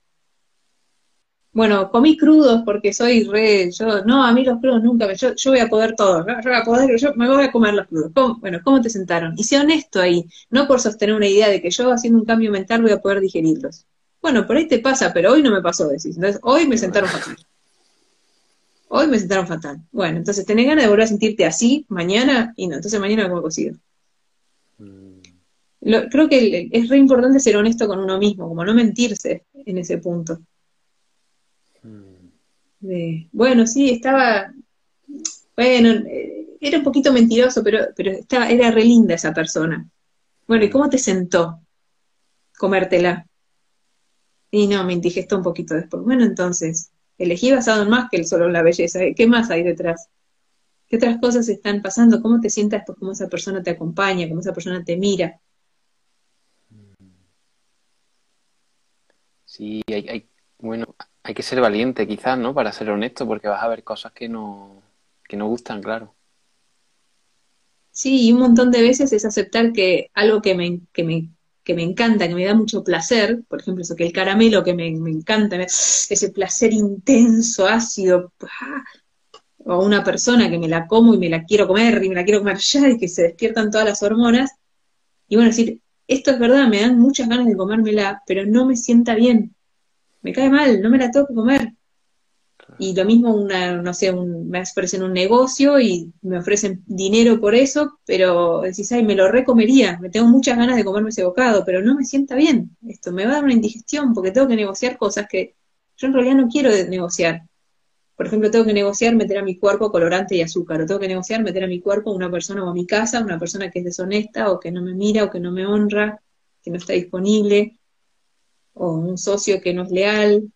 bueno, comí crudos porque soy re, yo, no, a mí los crudos nunca, yo, yo voy a poder todo, yo voy a poder, yo me voy a comer los crudos. Bueno, ¿cómo te sentaron? Y sé honesto ahí, no por sostener una idea de que yo haciendo un cambio mental voy a poder digerirlos. Bueno, por ahí te pasa, pero hoy no me pasó, decís. Entonces, hoy me sentaron fácil. Hoy me sentaron fatal. Bueno, entonces tenés ganas de volver a sentirte así mañana y no. Entonces mañana como cocido. Mm. creo que es re importante ser honesto con uno mismo, como no mentirse en ese punto. Mm. bueno, sí, estaba, bueno, eh, era un poquito mentiroso, pero, pero estaba, era re linda esa persona. Bueno, ¿y cómo te sentó comértela? Y no, me indigestó un poquito después. Bueno, entonces, elegí basado en más que el solo en la belleza. ¿Qué más hay detrás? ¿Qué otras cosas están pasando? ¿Cómo te sientas después? ¿Cómo esa persona te acompaña? ¿Cómo esa persona te mira? Sí, hay, bueno, hay que ser valiente quizás, ¿no? Para ser honesto, porque vas a ver cosas que no, que no gustan, claro. Sí, y un montón de veces es aceptar que algo que me, que me que me encanta, que me da mucho placer, por ejemplo, eso que el caramelo que me, encanta, ese placer intenso, ácido, o una persona que me la como y me la quiero comer y me la quiero comer ya y que se despiertan todas las hormonas, y bueno, decir, esto es verdad, me dan muchas ganas de comérmela, pero no me sienta bien, me cae mal, no me la tengo que comer. Y lo mismo, una, no sé, me ofrecen un negocio y me ofrecen dinero por eso, pero decís, ay, me lo recomería, me tengo muchas ganas de comerme ese bocado, pero no me sienta bien. Esto me va a dar una indigestión porque tengo que negociar cosas que yo en realidad no quiero negociar. Por ejemplo, tengo que negociar meter a mi cuerpo colorante y azúcar, o tengo que negociar meter a mi cuerpo una persona o a mi casa, una persona que es deshonesta, o que no me mira, o que no me honra, que no está disponible, o un socio que no es leal,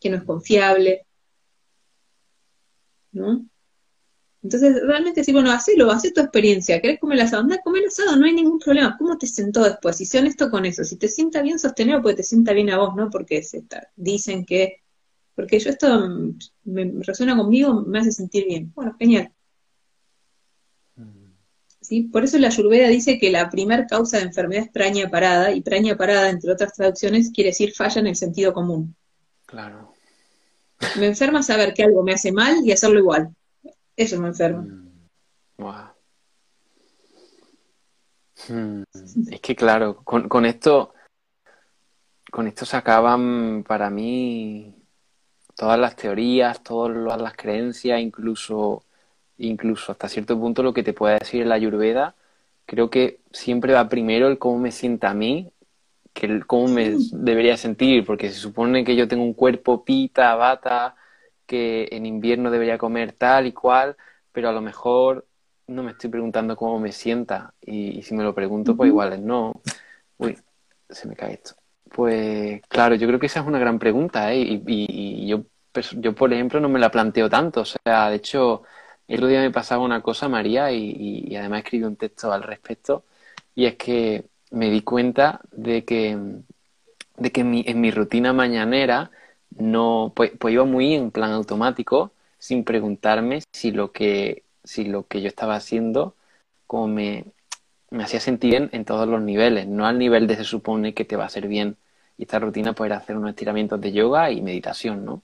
que no es confiable, ¿no? Entonces, realmente sí, bueno, hacelo, haz tu experiencia. ¿Querés comer el asado? Anda, comer el asado, no hay ningún problema. ¿Cómo te sentó después? Y sé honesto con eso. Si te sienta bien sostenerlo, pues te sienta bien a vos, ¿no? Porque se dicen que... Porque yo esto me resuena conmigo, me hace sentir bien. Bueno, genial. ¿Sí? Por eso la Ayurveda dice que la primer causa de enfermedad es praña parada, y praña parada, entre otras traducciones, quiere decir falla en el sentido común. Claro. Me enferma saber que algo me hace mal y hacerlo igual. Eso me enferma. Mm. Es que claro, con, esto, con esto se acaban para mí todas las teorías, todas las creencias, incluso, incluso hasta cierto punto lo que te puede decir la ayurveda. Creo que siempre va primero el cómo me sienta a mí que cómo me debería sentir, porque se supone que yo tengo un cuerpo pita, bata, que en invierno debería comer tal y cual, pero a lo mejor no me estoy preguntando cómo me sienta y, si me lo pregunto, pues igual es no. Uy, se me cae esto. Pues claro, yo creo que esa es una gran pregunta ¿eh? y, y, yo, pues, yo, por ejemplo, no me la planteo tanto. O sea, de hecho, el otro día me pasaba una cosa, María, y, además escribí un texto al respecto, y es que me di cuenta de que, de que en, mi, en mi rutina mañanera no, pues, pues, iba muy en plan automático, sin preguntarme si lo que, si lo que yo estaba haciendo como me, me hacía sentir bien en todos los niveles, no al nivel de se supone que te va a hacer bien. Y esta rutina pues era hacer unos estiramientos de yoga y meditación, ¿no?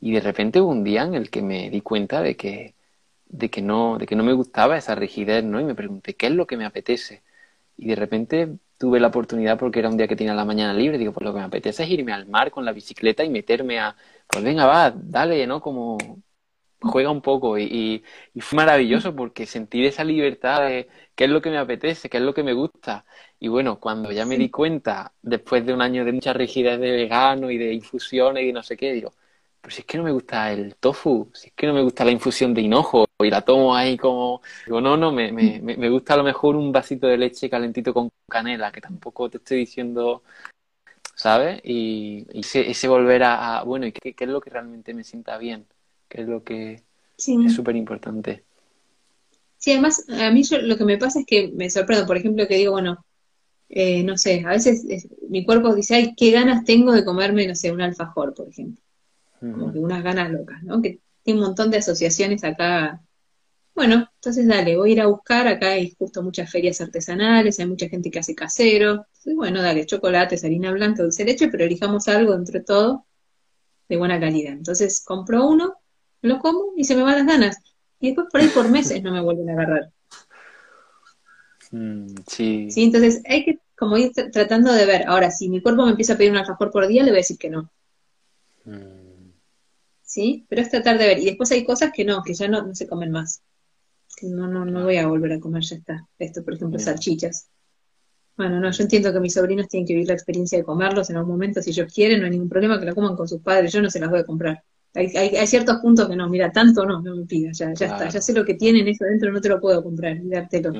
Y de repente hubo un día en el que me di cuenta de que, de que no, de que no me gustaba esa rigidez, ¿no? Y me pregunté, ¿qué es lo que me apetece? Y de repente tuve la oportunidad, porque era un día que tenía la mañana libre, digo, pues lo que me apetece es irme al mar con la bicicleta y meterme a, pues venga, va, dale, ¿no? Como juega un poco y, y, fue maravilloso porque sentir esa libertad de qué es lo que me apetece, qué es lo que me gusta. Y bueno, cuando ya me di cuenta, después de un año de mucha rigidez de vegano y de infusiones y no sé qué, digo, pero si es que no me gusta el tofu, si es que no me gusta la infusión de hinojo y la tomo ahí como, digo, no, no, me, me, me gusta a lo mejor un vasito de leche calentito con canela, que tampoco te estoy diciendo, ¿sabes? Y, ese, volver a, bueno, ¿y qué, es lo que realmente me sienta bien? ¿Qué es lo que es súper importante? Sí, además, a mí lo que me pasa es que me sorprendo, por ejemplo, que digo, bueno, eh, no sé, a veces mi cuerpo dice, ay, qué ganas tengo de comerme, no sé, un alfajor, por ejemplo como que unas ganas locas, ¿no? Que tiene un montón de asociaciones acá. Bueno, entonces dale, voy a ir a buscar, acá hay justo muchas ferias artesanales, hay mucha gente que hace casero. Entonces, bueno, dale, chocolates, harina blanca, dulce de leche, pero elijamos algo entre todo de buena calidad. Entonces compro uno, lo como y se me van las ganas. Y después por ahí por meses no me vuelven a agarrar. Mm, sí. Sí, entonces hay que como ir tratando de ver. Ahora, si mi cuerpo me empieza a pedir un alfajor por día, le voy a decir que no. Mm. ¿Sí? Pero es tratar de ver. Y después hay cosas que no, que ya no, no se comen más. Que no, no, no voy a volver a comer, ya está. Esto, por ejemplo, salchichas. Bueno, no, yo entiendo que mis sobrinos tienen que vivir la experiencia de comerlos en algún momento, si ellos quieren, no hay ningún problema que la coman con sus padres, yo no se las voy a comprar. Hay, hay, ciertos puntos que no, mira, tanto no, no me pidas, ya, ya está, ya sé lo que tienen eso dentro, no te lo puedo comprar y dártelo.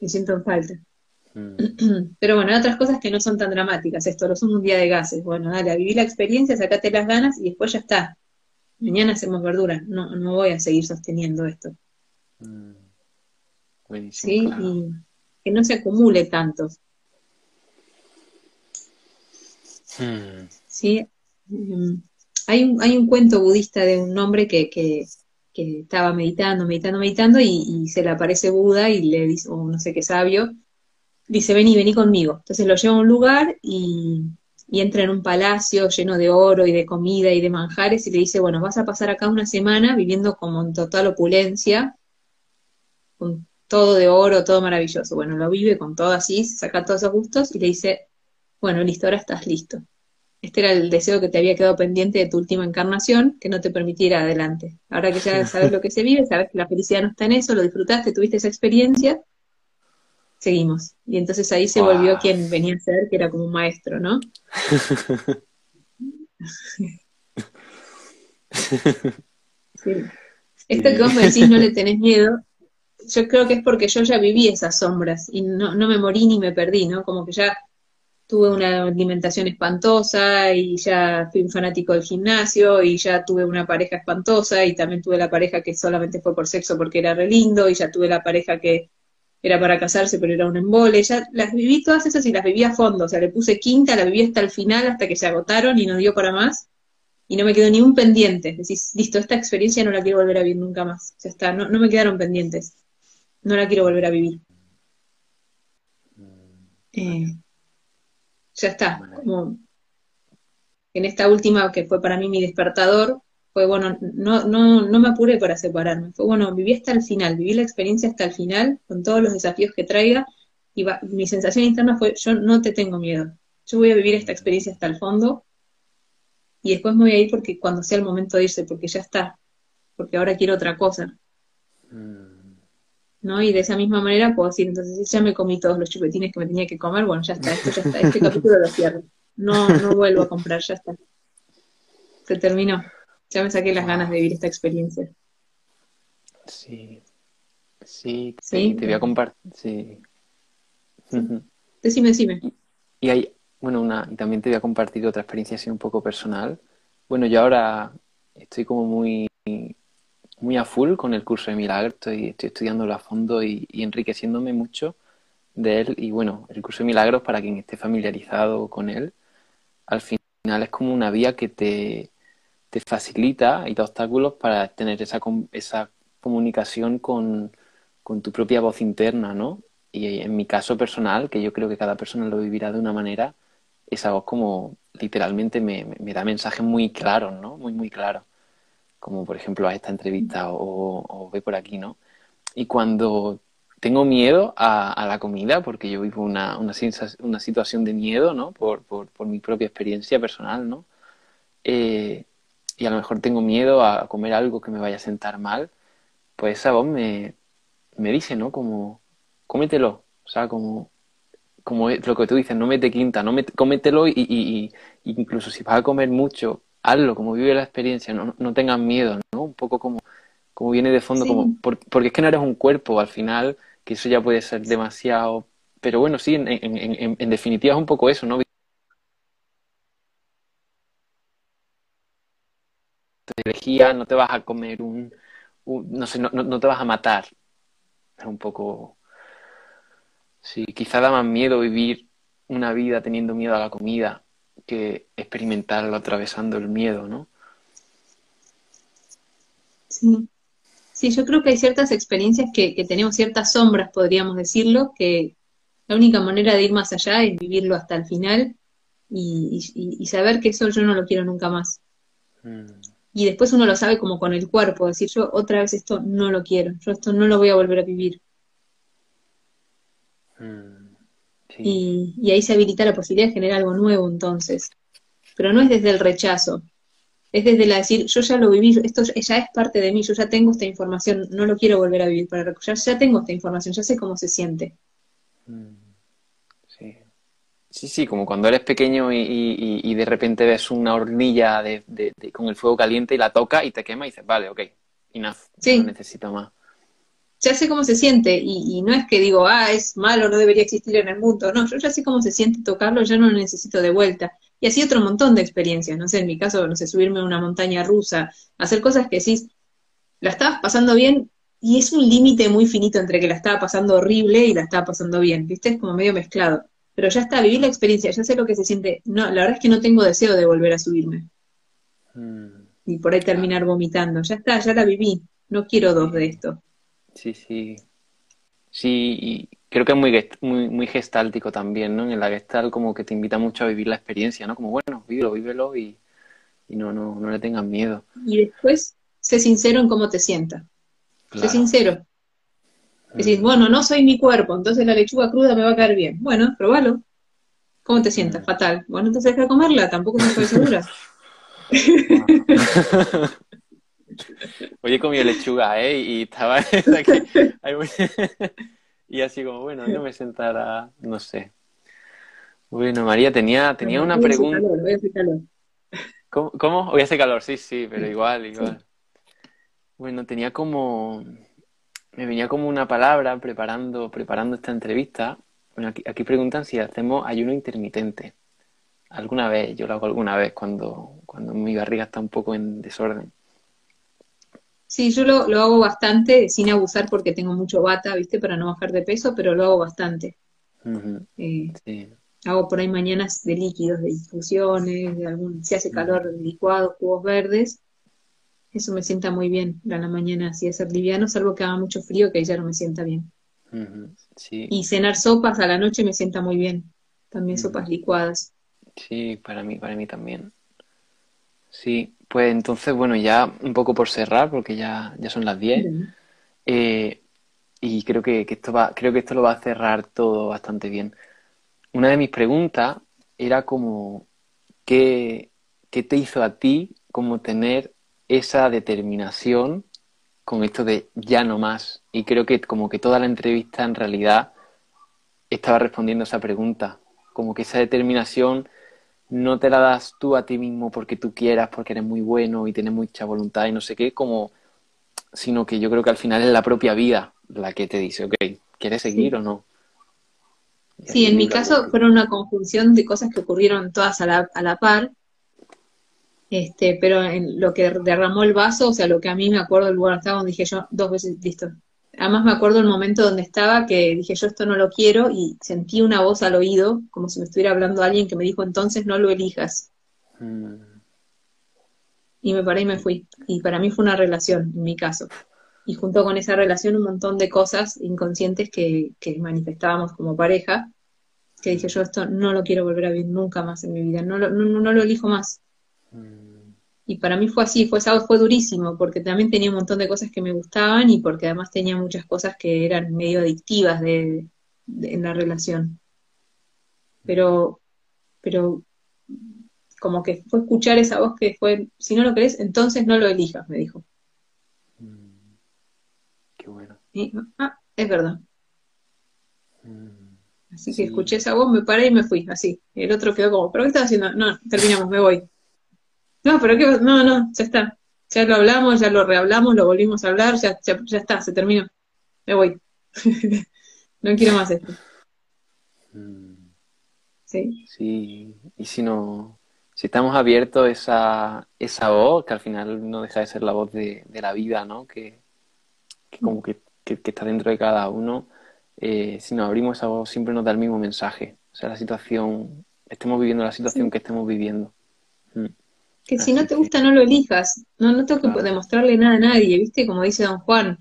Me siento en falta. Mm. Pero bueno, hay otras cosas que no son tan dramáticas, esto, lo son un día de gases. Bueno, dale, a vivir la experiencia, sacate las ganas y después ya está. Mañana hacemos verdura, no, no voy a seguir sosteniendo esto. Mm. sí, y que no se acumule tanto. Hmm. Sí, em, hay un, hay un cuento budista de un hombre que, que, estaba meditando, meditando, meditando y, se le aparece Buda y le dice, o no sé qué sabio, dice, vení, vení conmigo. Entonces lo lleva a un lugar y, y entra en un palacio lleno de oro y de comida y de manjares y le dice, bueno, vas a pasar acá una semana viviendo como en total opulencia, con todo de oro, todo maravilloso. Bueno, lo vive con todo así, saca todos esos gustos y le dice, bueno, listo, ahora estás listo. Este era el deseo que te había quedado pendiente de tu última encarnación, que no te permitiera adelante. Ahora que ya sabes lo que se vive, sabes que la felicidad no está en eso, lo disfrutaste, tuviste esa experiencia, seguimos. Y entonces ahí se volvió quien venía a ser, que era como un maestro, ¿no? Esto que vos me decís, no le tenés miedo, yo creo que es porque yo ya viví esas sombras y no, no me morí ni me perdí, ¿no? Como que ya tuve una alimentación espantosa y ya fui un fanático del gimnasio y ya tuve una pareja espantosa y también tuve la pareja que solamente fue por sexo porque era re lindo y ya tuve la pareja que era para casarse pero era un embole, ya las viví todas esas y las viví a fondo, o sea, le puse quinta, la viví hasta el final, hasta que se agotaron y no dio para más. Y no me quedó ni un pendiente, decís, listo, esta experiencia no la quiero volver a vivir nunca más, ya está, no, no me quedaron pendientes, no la quiero volver a vivir. Eh, ya está. Como en esta última, que fue para mí mi despertador, fue bueno, no, no, no me apuré para separarme. Fue bueno, viví hasta el final, viví la experiencia hasta el final, con todos los desafíos que traiga, y mi sensación interna fue, yo no te tengo miedo, yo voy a vivir esta experiencia hasta el fondo, y después me voy a ir porque cuando sea el momento de irse, porque ya está, porque ahora quiero otra cosa. Mm. ¿no? Y de esa misma manera puedo decir, entonces ya me comí todos los chupetines que me tenía que comer, bueno, ya está, esto ya está, este capítulo lo cierro. No, no vuelvo a comprar, ya está. Se terminó. Ya me saqué las ganas de vivir esta experiencia. Sí. Sí, ¿Sí? te voy a compartir. Sí. Decime, decime. Y, hay, bueno, una, y también te voy a compartir otra experiencia así un poco personal. Bueno, yo ahora estoy como muy muy a full con el curso de milagros, estoy, estoy estudiándolo a fondo y, enriqueciéndome mucho de él. Y bueno, el curso de milagros, para quien esté familiarizado con él, al final es como una vía que te, te facilita y da obstáculos para tener esa, esa comunicación con, con tu propia voz interna, ¿no? Y en mi caso personal, que yo creo que cada persona lo vivirá de una manera, esa voz como literalmente me, me da mensajes muy claros, ¿no? Muy, muy claros como por ejemplo a esta entrevista o, ve por aquí, ¿no? Y cuando tengo miedo a, la comida, porque yo vivo una, una, una situación de miedo, ¿no? Por, por, por, mi propia experiencia personal, ¿no? Eh, y a lo mejor tengo miedo a comer algo que me vaya a sentar mal, pues esa voz me, me dice, ¿no? Como, cómetelo, o sea, como, como lo que tú dices, no mete quinta, no cómetelo y, y, y, incluso si vas a comer mucho hazlo, como vive la experiencia, no, no tengas miedo, ¿no? Un poco como, como viene de fondo, como porque es que no eres un cuerpo al final, que eso ya puede ser demasiado, pero bueno, sí, en, en, en, definitiva es un poco eso, ¿no? Energía, no te vas a comer un, no sé, no, no, te vas a matar. Es un poco, sí, quizá da más miedo vivir una vida teniendo miedo a la comida que experimentarlo atravesando el miedo, ¿no? Sí. Sí, yo creo que hay ciertas experiencias que, tenemos ciertas sombras, podríamos decirlo, que la única manera de ir más allá es vivirlo hasta el final y, saber que eso yo no lo quiero nunca más. Y después uno lo sabe como con el cuerpo, decir yo otra vez esto no lo quiero, yo esto no lo voy a volver a vivir. Mm. Y, ahí se habilita la posibilidad de generar algo nuevo entonces. Pero no es desde el rechazo, Es desde la decir, yo ya lo viví, esto ya es parte de mí, yo ya tengo esta información, no lo quiero volver a vivir para ya, ya tengo esta información, ya sé cómo se siente. Sí. Sí, sí, como cuando eres pequeño y, de repente ves una hornilla de, con el fuego caliente y la toca y te quema y dices, vale, ok, enough, no necesito más ya sé cómo se siente y, no es que digo, ah, es malo, no debería existir en el mundo, no, yo ya sé cómo se siente tocarlo, ya no lo necesito de vuelta. Y así otro montón de experiencias, no sé, en mi caso, no sé, subirme a una montaña rusa, hacer cosas que sí, la estabas pasando bien y es un límite muy finito entre que la estaba pasando horrible y la estaba pasando bien, ¿viste? Es como medio mezclado. Pero ya está, viví la experiencia, ya sé lo que se siente. No, la verdad es que no tengo deseo de volver a subirme. Mm. Y por ahí terminar vomitando. Ya está, ya la viví. No quiero dos de esto. Sí, sí. Sí, y creo que es muy, muy, muy gestáltico también, ¿no? En la gestal como que te invita mucho a vivir la experiencia, ¿no? Como, bueno, vívelo, vívelo y, y no, no, no le tengas miedo. Y después, sé sincero en cómo te sientas. Sé sincero. Decís, mm. bueno, no soy mi cuerpo, entonces la lechuga cruda me va a caer bien. Bueno, probalo. ¿Cómo te sientas? Mm. Fatal. Bueno, entonces deja comerla, tampoco me segura. Oye, comí lechuga, ¿eh? Y estaba y así como, bueno, no me sentara, no sé. Bueno, María, tenía, tenía una pregunta. Calor, hace calor. ¿Cómo, ¿Cómo? Hoy hace calor, sí, sí, pero igual, igual. Bueno, tenía como, me venía como una palabra preparando, preparando esta entrevista. Bueno, aquí, aquí preguntan si hacemos ayuno intermitente. Alguna vez, yo lo hago alguna vez cuando, cuando mi barriga está un poco en desorden. Sí, yo lo, hago bastante, sin abusar porque tengo mucho bata, ¿viste? Para no bajar de peso, pero lo hago bastante. Eh, hago por ahí mañanas de líquidos, de infusiones, de algún, si hace calor, licuados, jugos verdes. Eso me sienta muy bien a la mañana, así hacer liviano, salvo que haga mucho frío, que ahí ya no me sienta bien. Y cenar sopas a la noche me sienta muy bien, también sopas licuadas. Sí, para mí, para mí también. Sí, pues entonces, bueno, ya un poco por cerrar, porque ya, ya son las 10. Eh, y creo que, esto va, creo que esto lo va a cerrar todo bastante bien. Una de mis preguntas era como, ¿qué, qué te hizo a ti como tener esa determinación con esto de ya no más? Y creo que como que toda la entrevista en realidad estaba respondiendo a esa pregunta. Como que esa determinación no te la das tú a ti mismo porque tú quieras, porque eres muy bueno y tienes mucha voluntad y no sé qué, como, sino que yo creo que al final es la propia vida la que te dice, ok, ¿quieres seguir o no? sí, en mi caso fueron una conjunción de cosas que ocurrieron todas a la, a la par, este, pero en lo que derramó el vaso, o sea, lo que a mí me acuerdo del lugar estaba donde dije yo dos veces, listo, Además me acuerdo el momento donde estaba que dije yo esto no lo quiero y sentí una voz al oído, como si me estuviera hablando alguien que me dijo entonces no lo elijas. Mm. Y me paré y me fui. Y para mí fue una relación, en mi caso. Y junto con esa relación un montón de cosas inconscientes que, manifestábamos como pareja, que dije yo esto no lo quiero volver a vivir nunca más en mi vida, no lo, no, lo elijo más. Y para mí fue así, fue, fue durísimo, porque también tenía un montón de cosas que me gustaban y porque además tenía muchas cosas que eran medio adictivas de, en la relación. Pero, pero como que fue escuchar esa voz que fue, si no lo querés, entonces no lo elijas, me dijo. Mm, qué bueno. ah, es verdad. Mm, así que escuché esa voz, me paré y me fui, así. El otro quedó como, ¿pero qué estás haciendo? No, terminamos, me voy. No, pero qué, no, no, ya está. Ya lo hablamos, ya lo rehablamos, lo volvimos a hablar, ya, ya, está, se terminó. Me voy. no quiero más esto. Mm. Sí. Sí, y si no, si estamos abiertos a esa, esa voz, que al final no deja de ser la voz de, la vida, ¿no? Que, como que, está dentro de cada uno, eh, si nos abrimos esa voz siempre nos da el mismo mensaje. O sea, la situación, estemos viviendo la situación que estemos viviendo. Mm. Que si no te gusta, no lo elijas. No, no tengo que demostrarle nada a nadie, ¿viste? Como dice don Juan.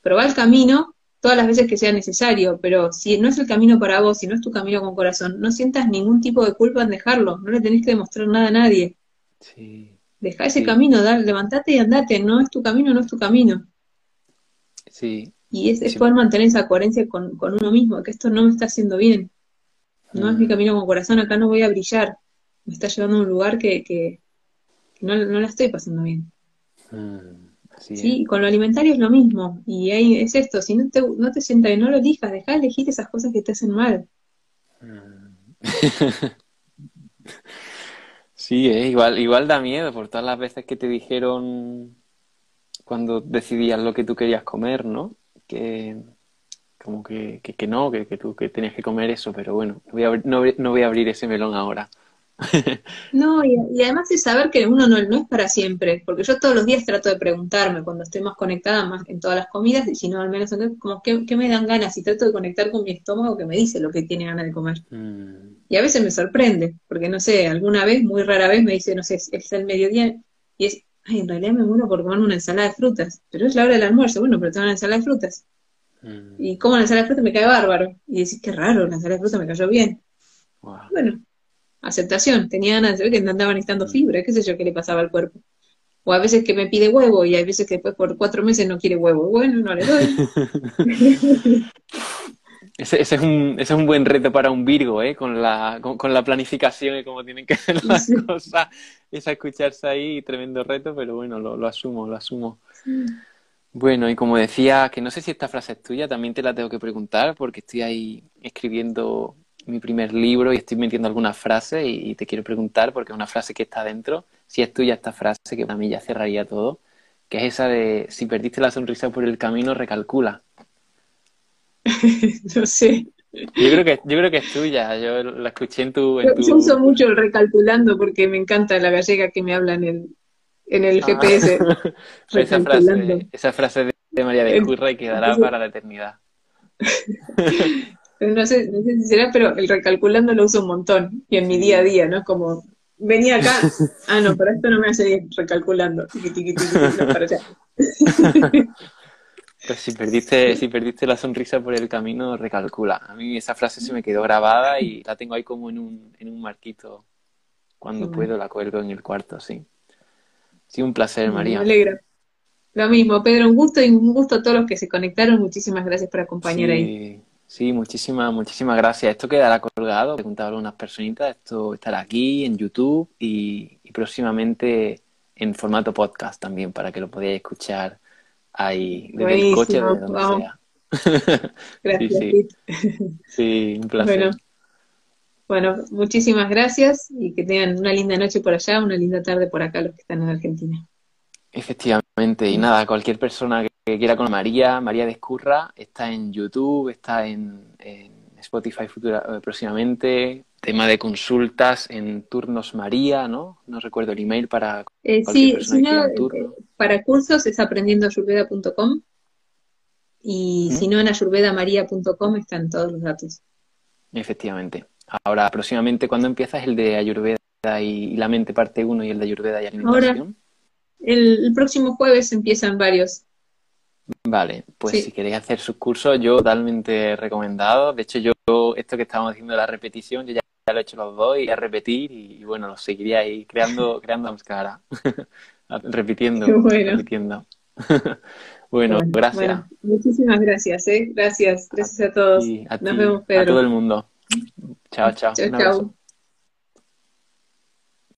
Probá el camino todas las veces que sea necesario, pero si no es el camino para vos, si no es tu camino con corazón, no sientas ningún tipo de culpa en dejarlo. No le tenés que demostrar nada a nadie. Sí. Deja ese camino, dale, levantate y andate. No es tu camino, no es tu camino. Sí. Y es, poder mantener esa coherencia con, con, uno mismo, que esto no me está haciendo bien. No es mi mm. camino con corazón, acá no voy a brillar. Me está llevando a un lugar que, que, no, no la estoy pasando bien. Mm, así Sí, es. con lo alimentario es lo mismo. Y ahí es esto, si no te, no te sientas bien, no lo elijas, dejá de elegir esas cosas que te hacen mal. Mm. Sí, eh, igual, igual da miedo por todas las veces que te dijeron cuando decidías lo que tú querías comer, ¿no? Que como que, que, que no, que, que tú que tenías que comer eso, pero bueno, no voy a, abrir- no, voy- no voy a abrir ese melón ahora. No, y, y además es saber que uno no, no es para siempre, porque yo todos los días trato de preguntarme cuando estoy más conectada, más en todas las comidas, y si no, al menos en- como ¿qué, qué me dan ganas, y trato de conectar con mi estómago que me dice lo que tiene ganas de comer. Mm, Y a veces me sorprende, porque no sé, alguna vez, muy rara vez, me dice, no sé, es, es el mediodía, y es, ay, en realidad me muero por comerme una ensalada de frutas, pero es la hora del almuerzo, bueno, pero tengo una ensalada de frutas. mm, Y como la ensalada de frutas me cae bárbaro. Y decís, qué raro, la ensalada de frutas me cayó bien. wow. Bueno, aceptación, tenía ganas de ver que andaba necesitando fibra, qué sé yo qué le pasaba al cuerpo. O a veces que me pide huevo y hay veces que después por cuatro meses no quiere huevo. Bueno, no le doy. Ese, ese es un, ese es un buen reto para un Virgo, ¿eh? Con la, con, con la planificación y cómo tienen que ser las Sí. cosas. Es escucharse ahí, tremendo reto, pero bueno, lo, lo asumo, lo asumo. Bueno, y como decía, que no sé si esta frase es tuya, también te la tengo que preguntar porque estoy ahí escribiendo mi primer libro y estoy metiendo algunas frases y, y te quiero preguntar porque es una frase que está dentro, si es tuya esta frase, que para mí ya cerraría todo, que es esa de si perdiste la sonrisa por el camino, recalcula. No sé. Yo creo que, yo creo que es tuya, yo la escuché en tu, en Yo, tu... yo uso mucho el recalculando porque me encanta la gallega que me habla en el, en el Ah. GPS. esa frase, esa frase de, María de Curra y quedará para la eternidad. No sé, no sé si será, pero el recalculando lo uso un montón. Y en mi día a día, ¿no? Como, venía acá, ah, no, pero esto no me hace bien, recalculando. Tiqui, tiqui, tiqui, tiqui, no, para allá. Pues si perdiste, si perdiste la sonrisa por el camino, recalcula. A mí esa frase se me quedó grabada y la tengo ahí como en un, en un marquito. Cuando puedo la cuelgo en el cuarto, sí. Sí, un placer, Me María. alegra. Lo mismo, Pedro, un gusto y un gusto a todos los que se conectaron. Muchísimas gracias por acompañar ahí. Sí, muchísimas, muchísimas gracias. Esto quedará colgado, preguntaba a algunas personitas. Esto estará aquí en YouTube y, y próximamente en formato podcast también para que lo podáis escuchar ahí desde el coche, desde donde vamos. sea. Gracias. Sí, un placer. Bueno, bueno, muchísimas gracias y que tengan una linda noche por allá, una linda tarde por acá los que están en Argentina. Efectivamente, y nada, cualquier persona que, que quiera con María, María Descurra, está en YouTube, está en, en Spotify futura, eh, próximamente, tema de consultas en Turnos María, ¿no? No recuerdo el email para Eh, sí, persona si que quiera no, un turno. eh, para cursos es aprendiendoayurveda.com y ¿Mm? si no en ayurvedamaria.com están todos los datos. Efectivamente. Ahora, próximamente, ¿cuándo empiezas el de Ayurveda y, y la mente parte 1 y el de Ayurveda y alimentación? El, el próximo jueves empiezan varios. Vale, pues Sí. si queréis hacer sus cursos, yo totalmente recomendado. De hecho, yo esto que estábamos haciendo de la repetición, yo ya, ya lo he hecho los dos y a repetir y, y bueno, lo seguiría ahí creando, creando máscara, repitiendo, Bueno. repitiendo. bueno, gracias. Bueno, muchísimas gracias, ¿eh? Gracias, gracias a todos. A Nos vemos, a Pedro. todo el mundo. Chao, chao. Chao, Un abrazo. chao.